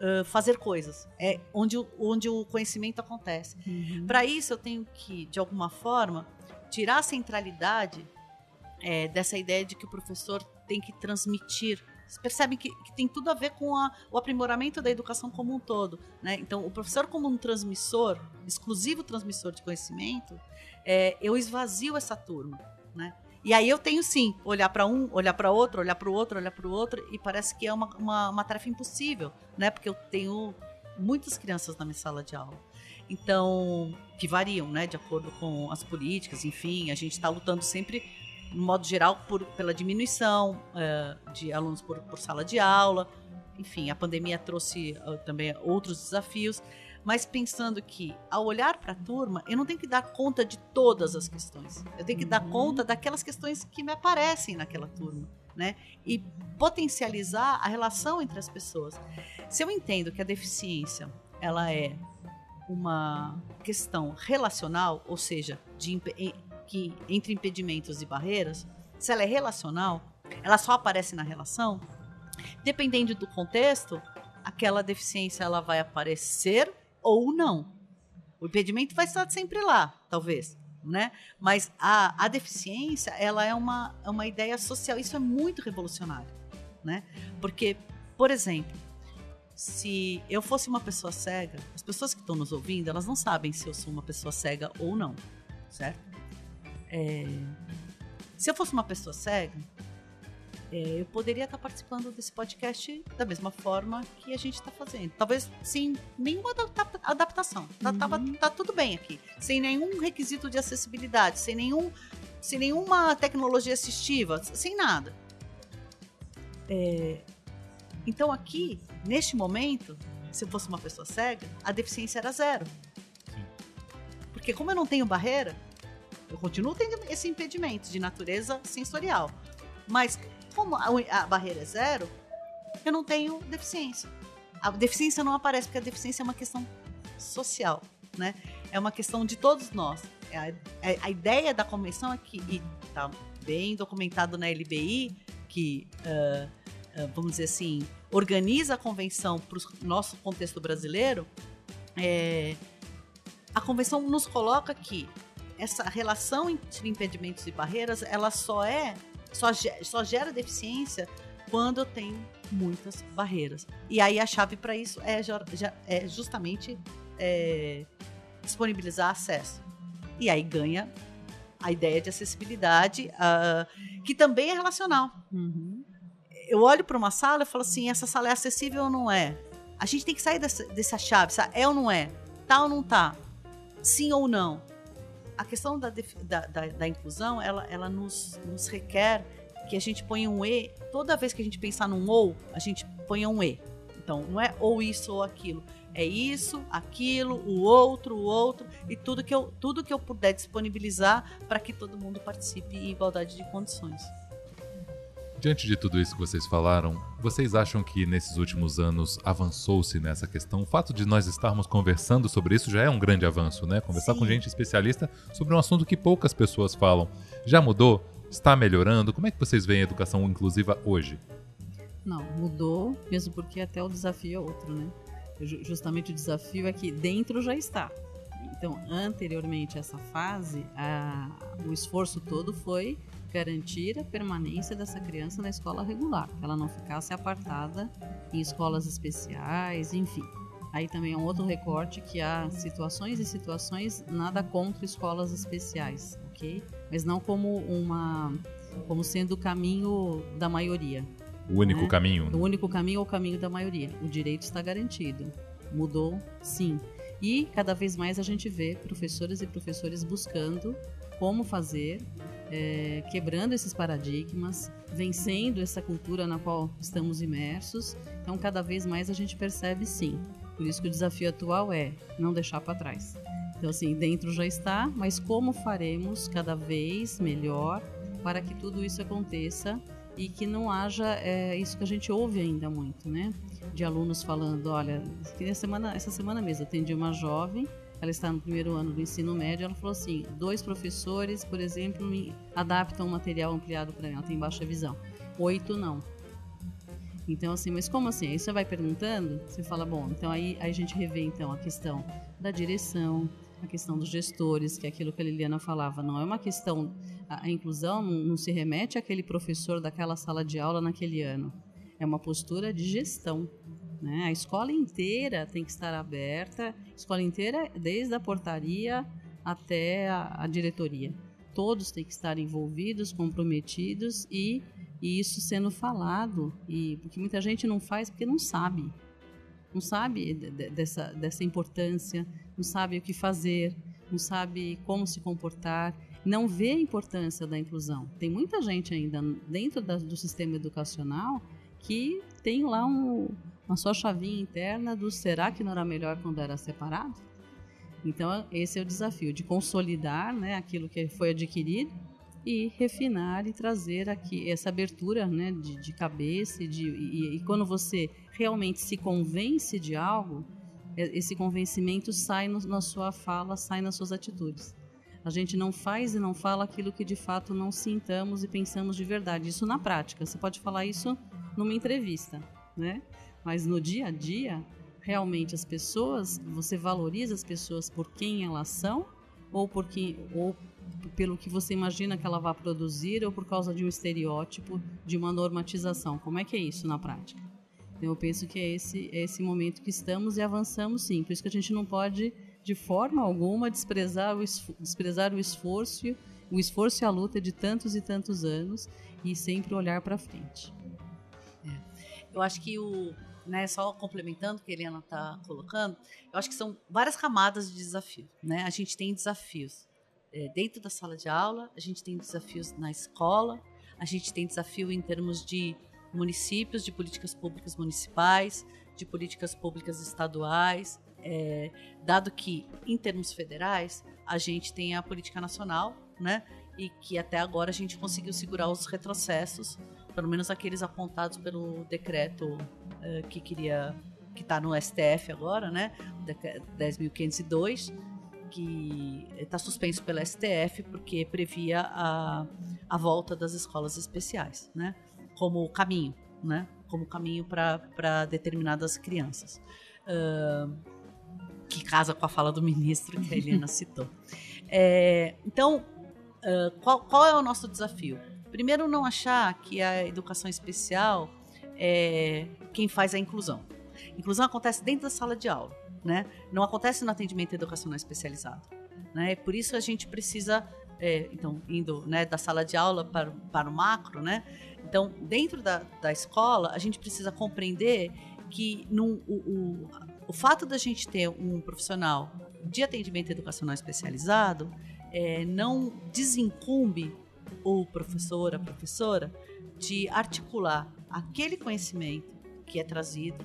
uh, fazer coisas. É onde, onde o conhecimento acontece. Uhum. Para isso, eu tenho que, de alguma forma, tirar a centralidade é, dessa ideia de que o professor tem que transmitir. Vocês percebem que, que tem tudo a ver com a, o aprimoramento da educação como um todo. Né? Então, o professor, como um transmissor, exclusivo transmissor de conhecimento, é, eu esvazio essa turma. Né? E aí eu tenho sim, olhar para um, olhar para outro, olhar para o outro, olhar para o outro, e parece que é uma, uma, uma, tarefa impossível, né? Porque eu tenho muitas crianças na minha sala de aula. Então, que variam, né? De acordo com as políticas, enfim, a gente está lutando sempre, no modo geral, por, pela diminuição é, de alunos por, por, sala de aula. Enfim, a pandemia trouxe uh, também outros desafios mas pensando que ao olhar para a turma, eu não tenho que dar conta de todas as questões. Eu tenho que uhum. dar conta daquelas questões que me aparecem naquela turma, né? E potencializar a relação entre as pessoas. Se eu entendo que a deficiência, ela é uma questão relacional, ou seja, de que entre impedimentos e barreiras, se ela é relacional, ela só aparece na relação, dependendo do contexto, aquela deficiência ela vai aparecer ou não. O impedimento vai estar sempre lá, talvez, né? Mas a, a deficiência, ela é uma, é uma ideia social. Isso é muito revolucionário, né? Porque, por exemplo, se eu fosse uma pessoa cega, as pessoas que estão nos ouvindo, elas não sabem se eu sou uma pessoa cega ou não, certo? É... Se eu fosse uma pessoa cega, é, eu poderia estar participando desse podcast da mesma forma que a gente está fazendo. Talvez sem nenhuma adaptação. Tá, uhum. tá tudo bem aqui. Sem nenhum requisito de acessibilidade, sem, nenhum, sem nenhuma tecnologia assistiva, sem nada. É, então aqui, neste momento, se eu fosse uma pessoa cega, a deficiência era zero. Sim. Porque como eu não tenho barreira, eu continuo tendo esse impedimento de natureza sensorial. Mas como a, a barreira é zero, eu não tenho deficiência. A deficiência não aparece porque a deficiência é uma questão social, né? É uma questão de todos nós. É a, é, a ideia da convenção é que, e está bem documentado na LBI, que, uh, uh, vamos dizer assim, organiza a convenção para o nosso contexto brasileiro, é, a convenção nos coloca que essa relação entre impedimentos e barreiras, ela só é só, só gera deficiência quando eu tenho muitas barreiras. E aí a chave para isso é, é justamente é, disponibilizar acesso. E aí ganha a ideia de acessibilidade, uh, que também é relacional. Uhum. Eu olho para uma sala e falo assim: essa sala é acessível ou não é? A gente tem que sair dessa, dessa chave, sabe? é ou não é? Tá ou não tá? Sim ou não? A questão da, da, da, da inclusão, ela, ela nos, nos requer que a gente ponha um E, toda vez que a gente pensar num ou, a gente ponha um E. Então, não é ou isso ou aquilo. É isso, aquilo, o outro, o outro, e tudo que eu, tudo que eu puder disponibilizar para que todo mundo participe em igualdade de condições. Diante de tudo isso que vocês falaram, vocês acham que nesses últimos anos avançou-se nessa questão? O fato de nós estarmos conversando sobre isso já é um grande avanço, né? Conversar Sim. com gente especialista sobre um assunto que poucas pessoas falam. Já mudou? Está melhorando? Como é que vocês veem a educação inclusiva hoje? Não, mudou, mesmo porque até o desafio é outro, né? Justamente o desafio é que dentro já está. Então, anteriormente a essa fase, a, o esforço todo foi garantir a permanência dessa criança na escola regular, que ela não ficasse apartada em escolas especiais, enfim. Aí também é um outro recorte que há situações e situações nada contra escolas especiais, ok? Mas não como uma, como sendo o caminho da maioria. O único né? caminho. O único caminho é o caminho da maioria. O direito está garantido. Mudou, sim. E cada vez mais a gente vê professores e professores buscando como fazer é, quebrando esses paradigmas, vencendo essa cultura na qual estamos imersos. Então, cada vez mais a gente percebe sim. Por isso que o desafio atual é não deixar para trás. Então, assim, dentro já está, mas como faremos cada vez melhor para que tudo isso aconteça e que não haja é, isso que a gente ouve ainda muito, né? De alunos falando, olha, semana, essa semana mesmo atendi uma jovem ela está no primeiro ano do ensino médio, ela falou assim: dois professores, por exemplo, me adaptam um material ampliado para mim, ela tem baixa visão. Oito não. Então, assim, mas como assim? Aí você vai perguntando, você fala, bom, então aí, aí a gente revê então a questão da direção, a questão dos gestores, que é aquilo que a Liliana falava, não é uma questão, a, a inclusão não, não se remete àquele professor daquela sala de aula naquele ano, é uma postura de gestão. Né? A escola inteira tem que estar aberta, escola inteira, desde a portaria até a, a diretoria. Todos têm que estar envolvidos, comprometidos e, e isso sendo falado. E, porque muita gente não faz porque não sabe. Não sabe dessa, dessa importância, não sabe o que fazer, não sabe como se comportar, não vê a importância da inclusão. Tem muita gente ainda dentro da, do sistema educacional que tem lá um, uma só chavinha interna do será que não era melhor quando era separado? Então, esse é o desafio de consolidar né, aquilo que foi adquirido e refinar e trazer aqui essa abertura né, de, de cabeça. De, e, e, quando você realmente se convence de algo, é, esse convencimento sai no, na sua fala, sai nas suas atitudes. A gente não faz e não fala aquilo que de fato não sintamos e pensamos de verdade. Isso na prática. Você pode falar isso numa entrevista, né? Mas no dia a dia, realmente as pessoas, você valoriza as pessoas por quem elas são ou porque ou pelo que você imagina que ela vai produzir ou por causa de um estereótipo, de uma normatização. Como é que é isso na prática? Eu penso que é esse, é esse momento que estamos e avançamos sim. Por isso que a gente não pode, de forma alguma, desprezar o, desprezar o esforço o esforço e a luta de tantos e tantos anos e sempre olhar para frente. É. Eu acho que o, né, só complementando o que a Helena está colocando, eu acho que são várias camadas de desafio. Né? A gente tem desafios é, dentro da sala de aula, a gente tem desafios na escola, a gente tem desafio em termos de municípios, de políticas públicas municipais, de políticas públicas estaduais, é, dado que, em termos federais, a gente tem a política nacional, né? E que até agora a gente conseguiu segurar os retrocessos, pelo menos aqueles apontados pelo decreto uh, que queria que está no STF agora, né? 10.502, que está suspenso pela STF porque previa a, a volta das escolas especiais, né? Como caminho, né? Como caminho para determinadas crianças. Uh, que casa com a fala do ministro que a Helena citou. É, então, uh, qual, qual é o nosso desafio? Primeiro, não achar que a educação especial é quem faz a inclusão. Inclusão acontece dentro da sala de aula, né? Não acontece no atendimento educacional especializado. Né? Por isso a gente precisa, é, então, indo né, da sala de aula para, para o macro, né? Então, dentro da, da escola, a gente precisa compreender que num, o, o, o fato da gente ter um profissional de atendimento educacional especializado é, não desincumbe o professor, a professora, de articular aquele conhecimento que é trazido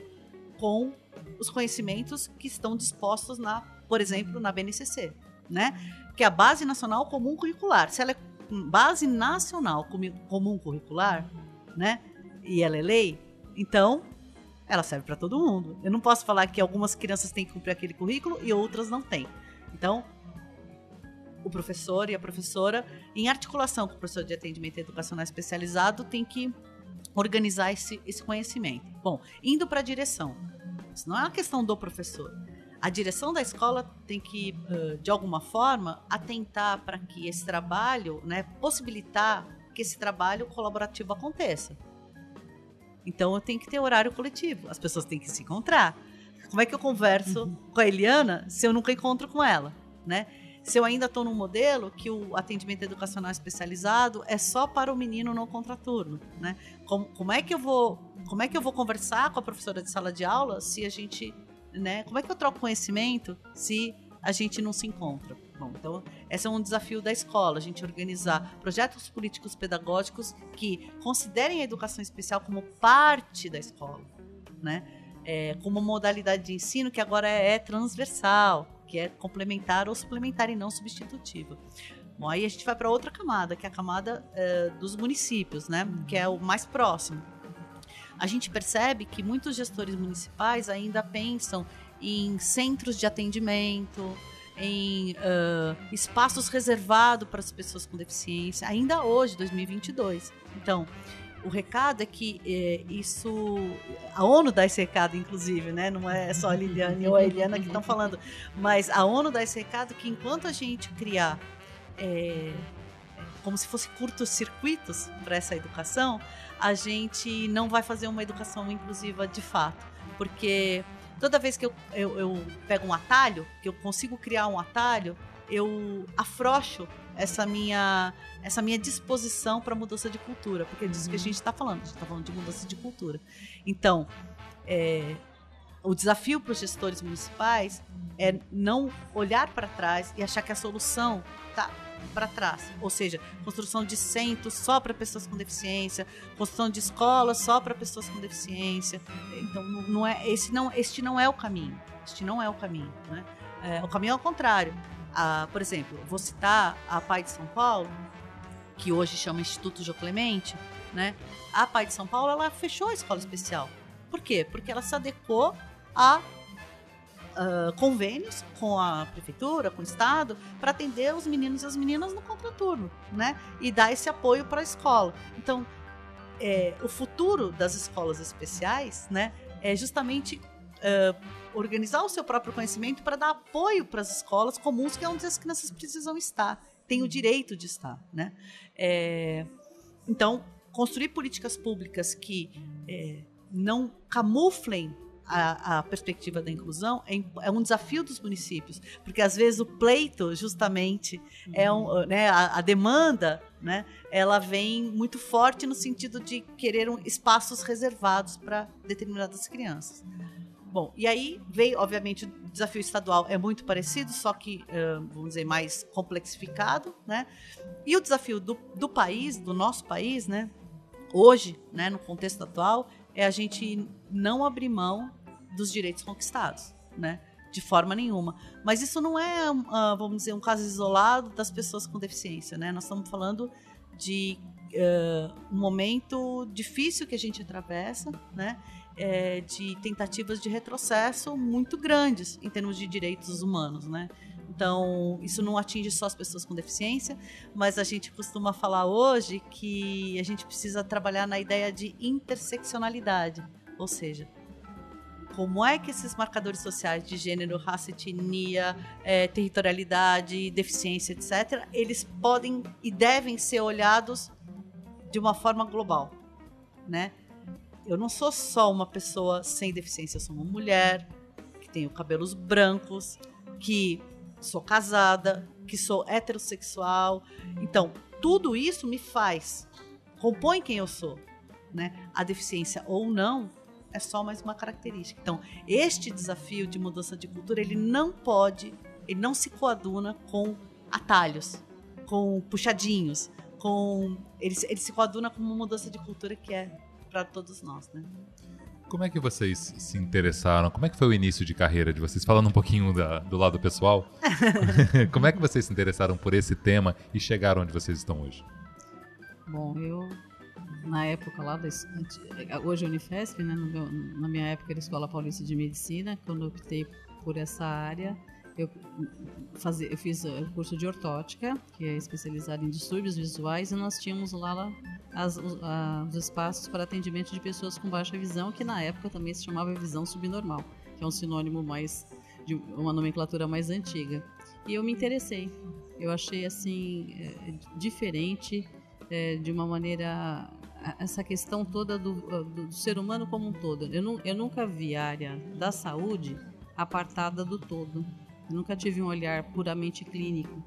com os conhecimentos que estão dispostos na, por exemplo, na BNCC, né? Que é a Base Nacional Comum Curricular. Se ela é Base Nacional Comum Curricular, né? E ela é lei, então ela serve para todo mundo. Eu não posso falar que algumas crianças têm que cumprir aquele currículo e outras não têm. Então, o professor e a professora, em articulação com o professor de atendimento educacional especializado, tem que organizar esse, esse conhecimento. Bom, indo para a direção. Isso não é uma questão do professor. A direção da escola tem que, de alguma forma, atentar para que esse trabalho, né, possibilitar que esse trabalho colaborativo aconteça. Então eu tenho que ter horário coletivo. As pessoas têm que se encontrar. Como é que eu converso uhum. com a Eliana se eu nunca encontro com ela, né? Se eu ainda estou num modelo que o atendimento educacional especializado é só para o menino no contraturno, né? Como, como é que eu vou, como é que eu vou conversar com a professora de sala de aula se a gente, né? Como é que eu troco conhecimento se a gente não se encontra? Bom, então, esse é um desafio da escola, a gente organizar projetos políticos pedagógicos que considerem a educação especial como parte da escola, né? É, como modalidade de ensino que agora é, é transversal, que é complementar ou suplementar e não substitutiva. Bom, aí a gente vai para outra camada, que é a camada é, dos municípios, né? Que é o mais próximo. A gente percebe que muitos gestores municipais ainda pensam em centros de atendimento, em uh, espaços reservados para as pessoas com deficiência, ainda hoje, 2022. Então, o recado é que é, isso. A ONU dá esse recado, inclusive, né? Não é só a Liliane ou a Eliana que estão falando, mas a ONU dá esse recado que enquanto a gente criar. É, como se fossem curtos-circuitos para essa educação, a gente não vai fazer uma educação inclusiva de fato. Porque toda vez que eu, eu, eu pego um atalho, que eu consigo criar um atalho, eu afrouxo essa minha essa minha disposição para mudança de cultura, porque é disso que a uhum. gente está falando, a gente está falando de mudança de cultura. Então, é, o desafio para os gestores municipais é não olhar para trás e achar que a solução está para trás, ou seja, construção de centros só para pessoas com deficiência, construção de escolas só para pessoas com deficiência. Então, não é esse não este não é o caminho. Este não é o caminho, né? É, o caminho é o contrário. Ah, por exemplo, vou citar a Pai de São Paulo, que hoje chama Instituto Jô Clemente, né? A Pai de São Paulo ela fechou a escola especial. Por quê? Porque ela se adequou a uh, convênios com a prefeitura, com o estado, para atender os meninos e as meninas no contraturno, né? E dar esse apoio para a escola. Então, é, o futuro das escolas especiais, né, é justamente uh, organizar o seu próprio conhecimento para dar apoio para as escolas comuns, que é onde as crianças precisam estar, têm o direito de estar, né? É, então, construir políticas públicas que é, não camuflem a, a, perspectiva da inclusão é, é, um desafio dos municípios, porque às vezes o pleito, justamente, é um, né, a, a, demanda, né, ela vem muito forte no sentido de querer um, espaços reservados para determinadas crianças. Bom, e aí veio, obviamente, o desafio estadual é muito parecido, só que, vamos dizer, mais complexificado, né? E o desafio do, do país, do nosso país, né, hoje, né, no contexto atual, é a gente não abrir mão dos direitos conquistados, né? De forma nenhuma. Mas isso não é, uh, vamos dizer, um caso isolado das pessoas com deficiência, né? Nós estamos falando de uh, um momento difícil que a gente atravessa, né? É, de tentativas de retrocesso muito grandes em termos de direitos humanos, né? Então, isso não atinge só as pessoas com deficiência, mas a gente costuma falar hoje que a gente precisa trabalhar na ideia de interseccionalidade, ou seja, como é que esses marcadores sociais de gênero, raça, etnia, é, territorialidade, deficiência, etc., eles podem e devem ser olhados de uma forma global, né? Eu não sou só uma pessoa sem deficiência, eu sou uma mulher que tenho cabelos brancos, que sou casada, que sou heterossexual. Então, tudo isso me faz, compõe quem eu sou. Né? A deficiência ou não é só mais uma característica. Então, este desafio de mudança de cultura, ele não pode, ele não se coaduna com atalhos, com puxadinhos, com ele, ele se coaduna com uma mudança de cultura que é para todos nós, né? Como é que vocês se interessaram? Como é que foi o início de carreira de vocês? Falando um pouquinho da, do lado pessoal, como é que vocês se interessaram por esse tema e chegaram onde vocês estão hoje? Bom, eu na época lá da hoje é Unifesp, né? Meu, na minha época era Escola Paulista de Medicina, quando eu optei por essa área, eu, eu fiz o curso de ortótica, que é especializado em distúrbios visuais, e nós tínhamos lá as, os, espaços para atendimento de pessoas com baixa visão, que na época também se chamava visão subnormal, que é um sinônimo mais de uma nomenclatura mais antiga. E eu me interessei. Eu achei assim é, diferente, é, de uma maneira essa questão toda do, do, do, ser humano como um todo. Eu, não, eu nunca vi a área da saúde apartada do todo. Eu nunca tive um olhar puramente clínico.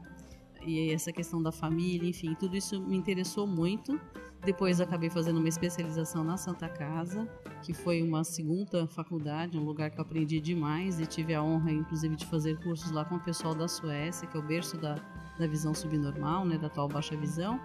E essa questão da família, enfim, tudo isso me interessou muito. Depois acabei fazendo uma especialização na Santa Casa, que foi uma segunda faculdade, um lugar que eu aprendi demais e tive a honra, inclusive, de fazer cursos lá com o pessoal da Suécia, que é o berço da, da visão subnormal, né, da atual baixa visão.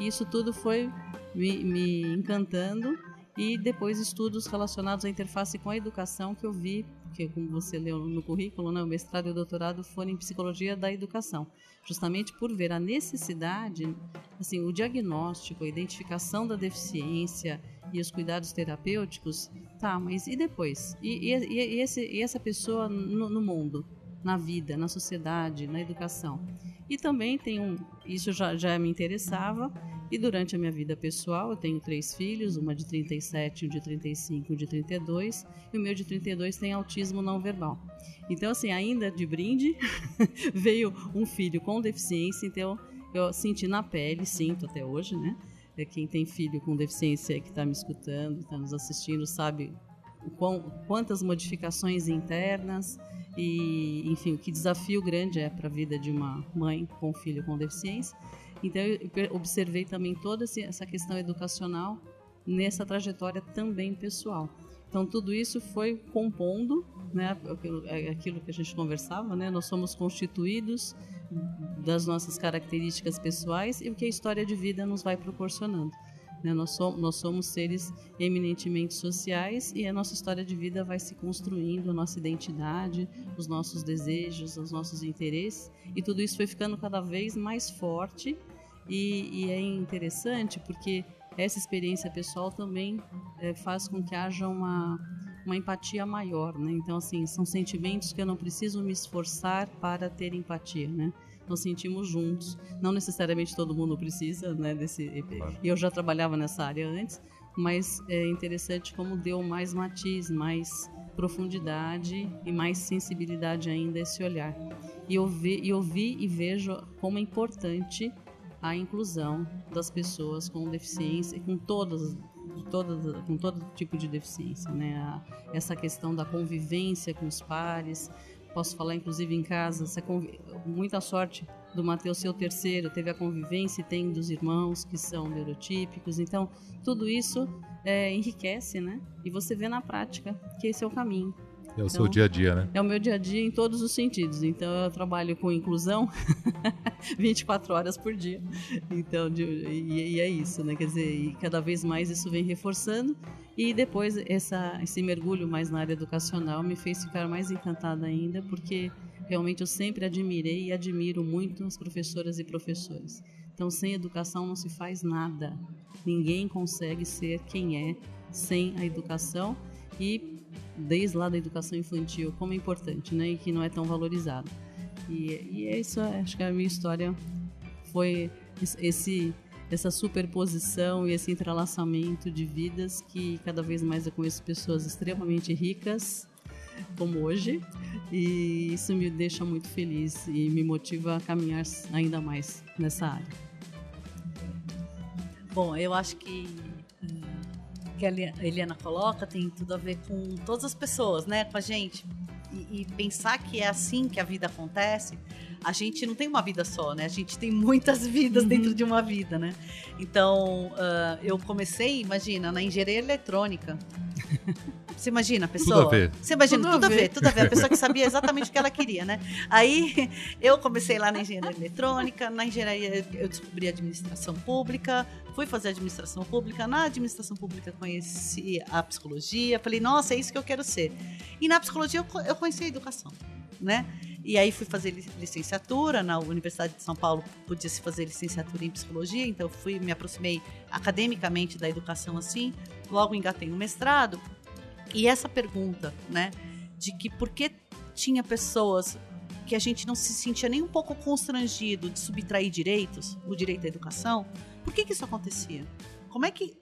E isso tudo foi me, me encantando e depois estudos relacionados à interface com a educação que eu vi, que como você leu no currículo, né, o mestrado e o doutorado foram em psicologia da educação, justamente por ver a necessidade, assim, o diagnóstico, a identificação da deficiência e os cuidados terapêuticos, tá, mas e depois? E, e, e, esse, e essa pessoa no, no mundo? Na vida, na sociedade, na educação. E também tem um, isso já, já me interessava, e durante a minha vida pessoal, eu tenho três filhos, uma de 37, um de 35 e um de 32, e o meu de 32 tem autismo não verbal. Então, assim, ainda de brinde, veio um filho com deficiência, então eu senti na pele, sinto até hoje, né? É quem tem filho com deficiência que está me escutando, está nos assistindo, sabe quantas modificações internas e, enfim, que desafio grande é para a vida de uma mãe com filho com deficiência. Então, eu observei também toda essa questão educacional nessa trajetória também pessoal. Então, tudo isso foi compondo né, é aquilo que a gente conversava, né? Nós somos constituídos das nossas características pessoais e o que a história de vida nos vai proporcionando. Né? Nós, somos, nós somos seres eminentemente sociais e a nossa história de vida vai se construindo, a nossa identidade, os nossos desejos, os nossos interesses, e tudo isso foi ficando cada vez mais forte. E, e é interessante porque essa experiência pessoal também é, faz com que haja uma, uma empatia maior, né? Então, assim, são sentimentos que eu não preciso me esforçar para ter empatia, né? Nós sentimos juntos. Não necessariamente todo mundo precisa, né, desse claro. Eu já trabalhava nessa área antes, mas é interessante como deu mais matiz, mais profundidade e mais sensibilidade ainda esse olhar. E eu vi, eu vi e vejo como é importante a inclusão das pessoas com deficiência, com todas todo, com todo tipo de deficiência, né? Essa questão da convivência com os pares, posso falar inclusive em casa, muita sorte do Mateus ser o terceiro, teve a convivência e tem dos irmãos que são neurotípicos, então tudo isso é, enriquece, né? E você vê na prática que esse é o caminho. É o então, seu dia a dia, né? É o meu dia a dia em todos os sentidos. Então eu trabalho com inclusão 24 horas por dia. Então, de, e, e, é isso, né? Quer dizer, e cada vez mais isso vem reforçando. E depois essa, esse mergulho mais na área educacional me fez ficar mais encantada ainda, porque realmente eu sempre admirei e admiro muito as professoras e professores. Então, sem educação não se faz nada. Ninguém consegue ser quem é sem a educação. E desde lá da educação infantil, como é importante, né? E que não é tão valorizado. E, e é isso, acho que a minha história foi esse essa superposição e esse entrelaçamento de vidas que cada vez mais eu conheço pessoas extremamente ricas, como hoje, e isso me deixa muito feliz e me motiva a caminhar ainda mais nessa área. Bom, eu acho que que a Eliana coloca tem tudo a ver com todas as pessoas, né? Com a gente. E, e, pensar que é assim que a vida acontece, a gente não tem uma vida só, né? A gente tem muitas vidas uhum. dentro de uma vida, né? Então, uh, eu comecei, imagina, na engenharia eletrônica. Você imagina a pessoa? Tudo a ver. Você imagina, tudo, tudo a, ver. ver. tudo a ver. A pessoa que sabia exatamente o que ela queria, né? Aí eu comecei lá na engenharia eletrônica, na engenharia eu descobri administração pública, fui fazer administração pública. Na administração pública conheci a psicologia, falei, nossa, é isso que eu quero ser. E na psicologia eu conheci a educação, né? E aí fui fazer licenciatura na Universidade de São Paulo, podia se fazer licenciatura em psicologia, então fui me aproximei academicamente da educação assim. Logo engatei no mestrado e essa pergunta, né, de que por que tinha pessoas que a gente não se sentia nem um pouco constrangido de subtrair direitos, o direito à educação, por que, que isso acontecia? Como é que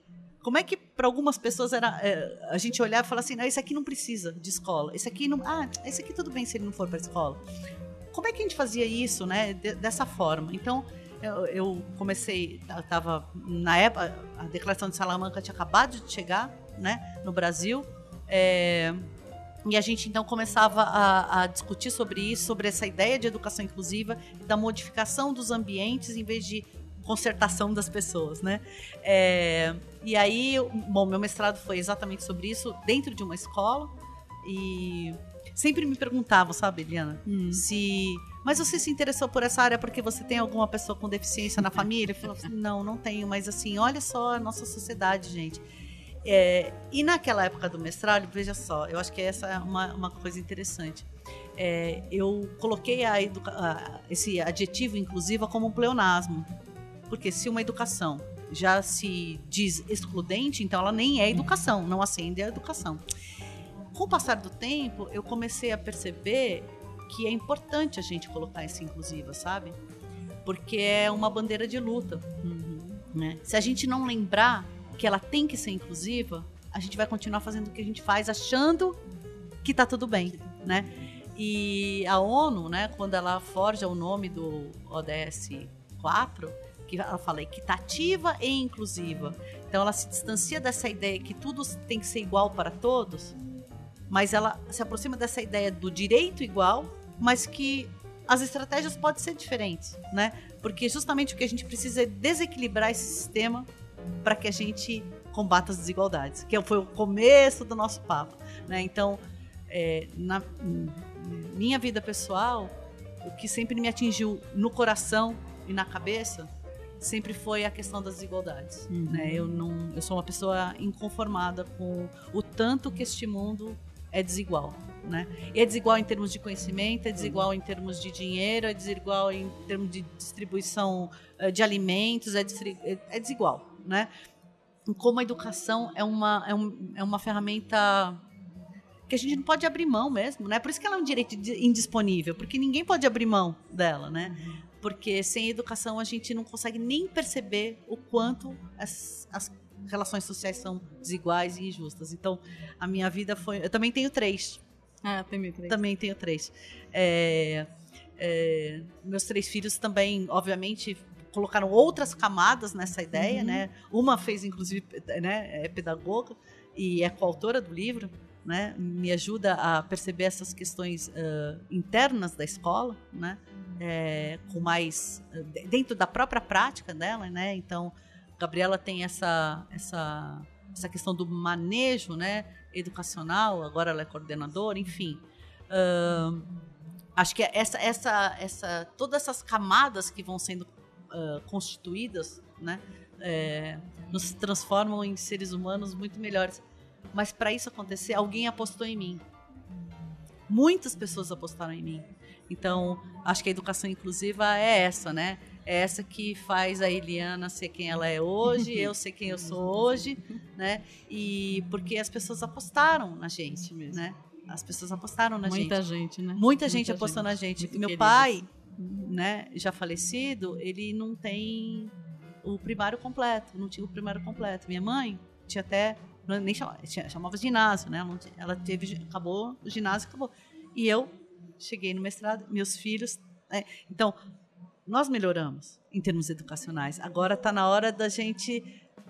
como é que para algumas pessoas era é, a gente olhar e falar assim, não, esse aqui não precisa de escola, esse aqui não, ah, esse aqui tudo bem se ele não for para escola. Como é que a gente fazia isso, né, de, dessa forma? Então eu, eu comecei, estava na época a declaração de Salamanca tinha acabado de chegar, né, no Brasil é, e a gente então começava a, a, discutir sobre isso, sobre essa ideia de educação inclusiva da modificação dos ambientes em vez de concertação das pessoas, né? É, e aí, bom, meu mestrado foi exatamente sobre isso dentro de uma escola e sempre me perguntavam, sabe, Eliana, hum. se mas você se interessou por essa área porque você tem alguma pessoa com deficiência na família? Eu falei, não, não tenho, mas assim, olha só a nossa sociedade, gente. É, e naquela época do mestrado, veja só, eu acho que essa é uma, uma coisa interessante. É, eu coloquei a a, esse adjetivo inclusiva como um pleonasmo. Porque se uma educação já se diz excludente, então ela nem é educação, não acende a educação. Com o passar do tempo, eu comecei a perceber que é importante a gente colocar esse inclusiva, sabe? Porque é uma bandeira de luta. Uhum. Né? Se a gente não lembrar que ela tem que ser inclusiva, a gente vai continuar fazendo o que a gente faz achando que está tudo bem, né? E a ONU, né, quando ela forja o nome do ODS 4, que ela fala equitativa e inclusiva. Então ela se distancia dessa ideia que tudo tem que ser igual para todos, mas ela se aproxima dessa ideia do direito igual, mas que as estratégias podem ser diferentes, né? Porque justamente o que a gente precisa é desequilibrar esse sistema para que a gente combata as desigualdades, que foi o começo do nosso papo. Né? Então, é, na minha vida pessoal, o que sempre me atingiu no coração e na cabeça sempre foi a questão das desigualdades. Uhum. Né? Eu, não, eu sou uma pessoa inconformada com o tanto que este mundo é desigual. Né? E é desigual em termos de conhecimento, é desigual em termos de dinheiro, é desigual em termos de distribuição eh, de alimentos, é, é, é desigual né? Como a educação é uma, é, um, é uma ferramenta que a gente não pode abrir mão mesmo, né? Por isso que ela é um direito indisponível, porque ninguém pode abrir mão dela, né? Porque sem educação a gente não consegue nem perceber o quanto as, as relações sociais são desiguais e injustas. Então, a minha vida foi. Eu também tenho três. Ah, também três. Também tenho três. É, é, meus três filhos também, obviamente, colocaram outras camadas nessa ideia, uhum. né? Uma fez, inclusive, né, é pedagoga e é coautora do livro, né? Me ajuda a perceber essas questões uh, internas da escola, né? É, com mais dentro da própria prática dela, né? Então, Gabriela tem essa essa essa questão do manejo, né? Educacional. Agora ela é coordenadora, enfim. Uh, acho que essa, essa, essa, todas essas camadas que vão sendo uh, constituídas, né, é, nos transformam em seres humanos muito melhores. Mas para isso acontecer, alguém apostou em mim. Muitas pessoas apostaram em mim. Então, acho que a educação inclusiva é essa, né? É essa que faz a Eliana ser quem ela é hoje, eu ser quem eu sou hoje, né? E porque as pessoas apostaram na gente, né? As pessoas apostaram na Muita gente. gente, né? Muita, Muita gente apostou gente. na gente. Muito Meu queridos. pai, né, já falecido, ele não tem o primário completo, não tinha o primário completo. Minha mãe tinha até nem chamava, chamava ginásio, né? Ela teve acabou o ginásio, acabou. E eu cheguei no mestrado, meus filhos, né? então nós melhoramos em termos educacionais. Agora está na hora da gente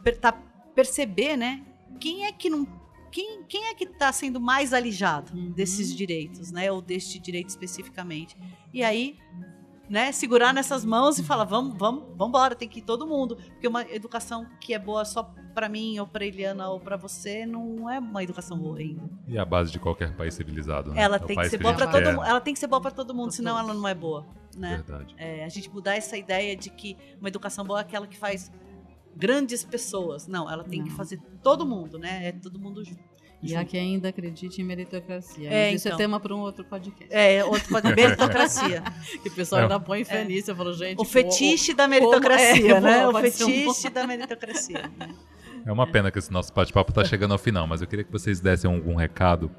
per tá, perceber, né? Quem é que não quem, quem é que está sendo mais alijado uhum. desses direitos, né? Ou deste direito especificamente? E aí, né? Segurar nessas mãos e falar, vamos, vamos, vamos embora, tem que ir todo mundo, porque uma educação que é boa só para mim ou para Eliana ou para você não é uma educação boa ainda. E a base de qualquer país civilizado, né? Ela é tem que ser boa para todo mundo. Ela tem que ser boa para todo mundo, senão ela não é boa, né? Verdade. É, a gente mudar essa ideia de que uma educação boa é aquela que faz grandes pessoas. Não, ela tem não. que fazer todo mundo, né? É todo mundo junto. E há quem ainda acredite em meritocracia. É, isso é então. é tema para um outro podcast. É, outro podcast. meritocracia. que o pessoal é. ainda põe fé é. nisso. Eu falo, gente. O fetiche o, da meritocracia, né? é, né? O fetiche um... da meritocracia. É uma pena que esse nosso bate-papo está chegando ao final, mas eu queria que vocês dessem algum recado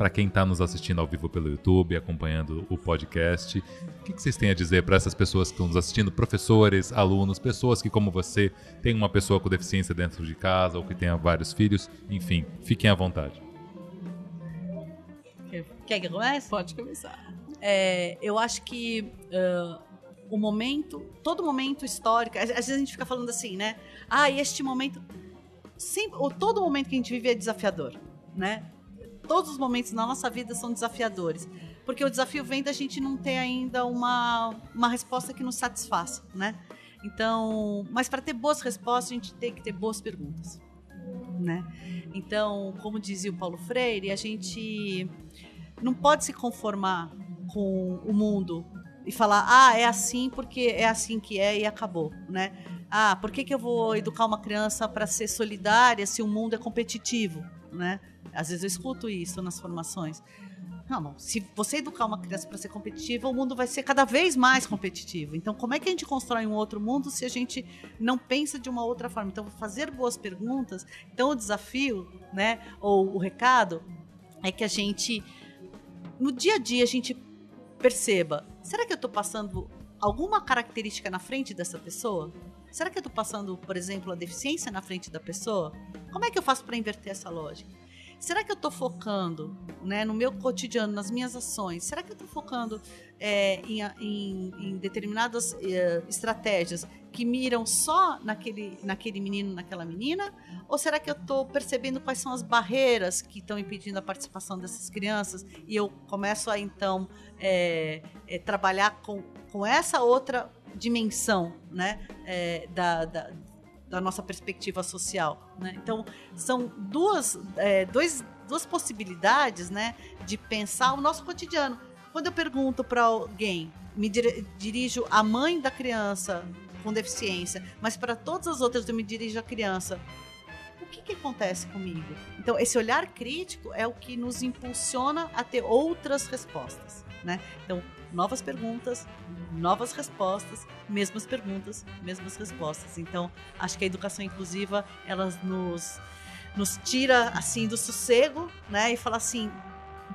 para quem está nos assistindo ao vivo pelo YouTube, acompanhando o podcast. O que, que vocês têm a dizer para essas pessoas que estão nos assistindo, professores, alunos, pessoas que, como você, tem uma pessoa com deficiência dentro de casa ou que tenha vários filhos? Enfim, fiquem à vontade. Quer que comece? Pode começar. É, eu acho que uh, o momento, todo momento histórico, às vezes a gente fica falando assim, né? Ah, este momento. Sempre, todo momento que a gente vive é desafiador, né? Todos os momentos na nossa vida são desafiadores. Porque o desafio vem da gente não ter ainda uma, uma resposta que nos satisfaça, né? Então, mas para ter boas respostas, a gente tem que ter boas perguntas, né? Então, como dizia o Paulo Freire, a gente não pode se conformar com o mundo e falar, ah, é assim porque é assim que é e acabou, né? Ah, por que, que eu vou educar uma criança para ser solidária se o mundo é competitivo, né? Às vezes eu escuto isso nas formações. Não, se você educar uma criança para ser competitiva, o mundo vai ser cada vez mais competitivo. Então, como é que a gente constrói um outro mundo se a gente não pensa de uma outra forma? Então, fazer boas perguntas. Então, o desafio, né, ou o recado, é que a gente, no dia a dia, a gente perceba: será que eu estou passando alguma característica na frente dessa pessoa? Será que eu estou passando, por exemplo, a deficiência na frente da pessoa? Como é que eu faço para inverter essa lógica? Será que eu estou focando né, no meu cotidiano, nas minhas ações? Será que eu estou focando é, em, em, em, determinadas é, estratégias que miram só naquele, naquele menino, naquela menina? Ou será que eu estou percebendo quais são as barreiras que estão impedindo a participação dessas crianças e eu começo a então é, é trabalhar com, com essa outra dimensão né, é, da, da da nossa perspectiva social. Né? Então, são duas, é, dois, duas possibilidades né, de pensar o nosso cotidiano. Quando eu pergunto para alguém, me dirijo à mãe da criança com deficiência, mas para todas as outras eu me dirijo à criança. O que, que acontece comigo? Então, esse olhar crítico é o que nos impulsiona a ter outras respostas. Né? Então, novas perguntas, novas respostas, mesmas perguntas, mesmas respostas. Então, acho que a educação inclusiva, ela nos, nos tira, assim, do sossego, né? E fala assim,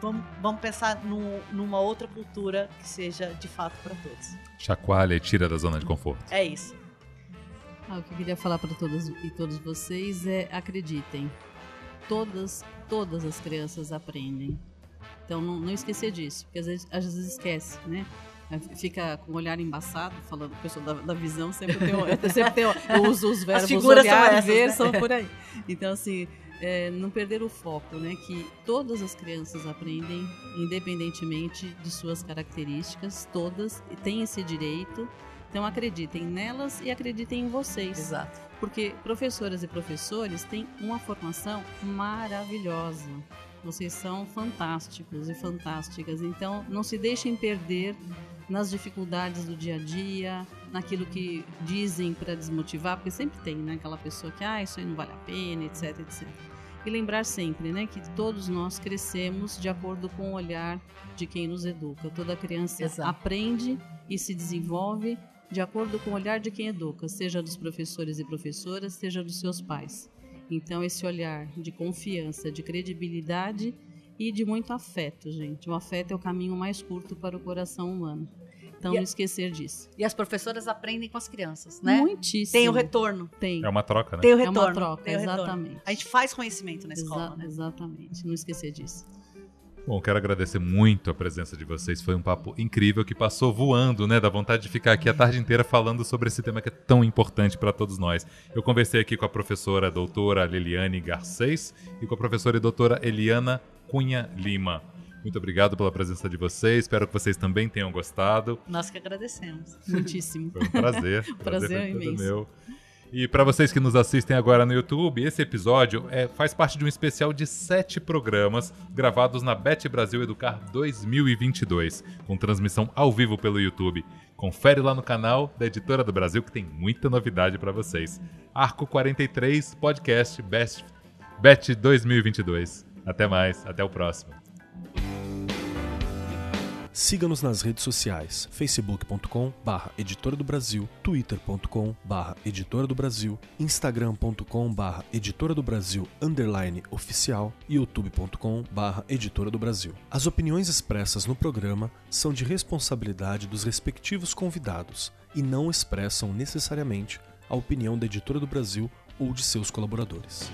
vamos, vamos pensar no, numa outra cultura que seja, de fato, para todos. Chacoalha e tira da zona de conforto. É isso. Ah, o que eu queria falar para todas e todos vocês é acreditem. Todas, todas as crianças aprendem. Então não, não esquecer disso, porque às vezes, às vezes esquece, né? fica com o olhar embaçado, falando pessoa da, da visão, sempre tem, eu sempre tenho, eu uso os verbos olhar, essas, ver, né? são por aí. Então, assim, é, não perder o foco, né? Que todas as crianças aprendem, independentemente de suas características, todas têm esse direito. Então acreditem nelas e acreditem em vocês. Exato. Porque professoras e professores têm uma formação maravilhosa. Vocês são fantásticos e fantásticas. Então não se deixem perder nas dificuldades do dia a dia, naquilo que dizem para desmotivar, porque sempre tem, né, aquela pessoa que ah, isso aí não vale a pena, etc, etc. E lembrar sempre, né, que todos nós crescemos de acordo com o olhar de quem nos educa. Toda criança Exato. aprende e se desenvolve de acordo com o olhar de quem educa, seja dos professores e professoras, seja dos seus pais. Então esse olhar de confiança, de credibilidade e de muito afeto, gente. O afeto é o caminho mais curto para o coração humano. Então, e não esquecer disso. E as professoras aprendem com as crianças, né? Muitíssimo. Tem o retorno. Tem. É uma troca, né? Tem o retorno. É uma troca, exatamente. A gente faz conhecimento na escola, Exa né? Exatamente. Não esquecer disso. Bom, quero agradecer muito a presença de vocês. Foi um papo incrível que passou voando, né? Da vontade de ficar aqui a tarde inteira falando sobre esse tema que é tão importante para todos nós. Eu conversei aqui com a professora a doutora Liliane Garcês e com a professora e doutora Eliana Cunha Lima. Muito obrigado pela presença de vocês. Espero que vocês também tenham gostado. Nós que agradecemos. Muitíssimo. Foi um prazer. prazer, prazer imenso. meu. E para vocês que nos assistem agora no YouTube, esse episódio é, faz parte de um especial de sete programas gravados na Bet Brasil Educar 2022, com transmissão ao vivo pelo YouTube. Confere lá no canal da Editora do Brasil que tem muita novidade para vocês. Arco 43 Podcast Best Bet 2022. Até mais, até o próximo. Siga-nos nas redes sociais, facebook.com barra editora do Brasil, twitter.com barra editora do Brasil, instagram.com barra editora do Brasil underline oficial e youtube.com barra editora do Brasil. As opiniões expressas no programa são de responsabilidade dos respectivos convidados e não expressam necessariamente a opinião da Editora do Brasil ou de seus colaboradores.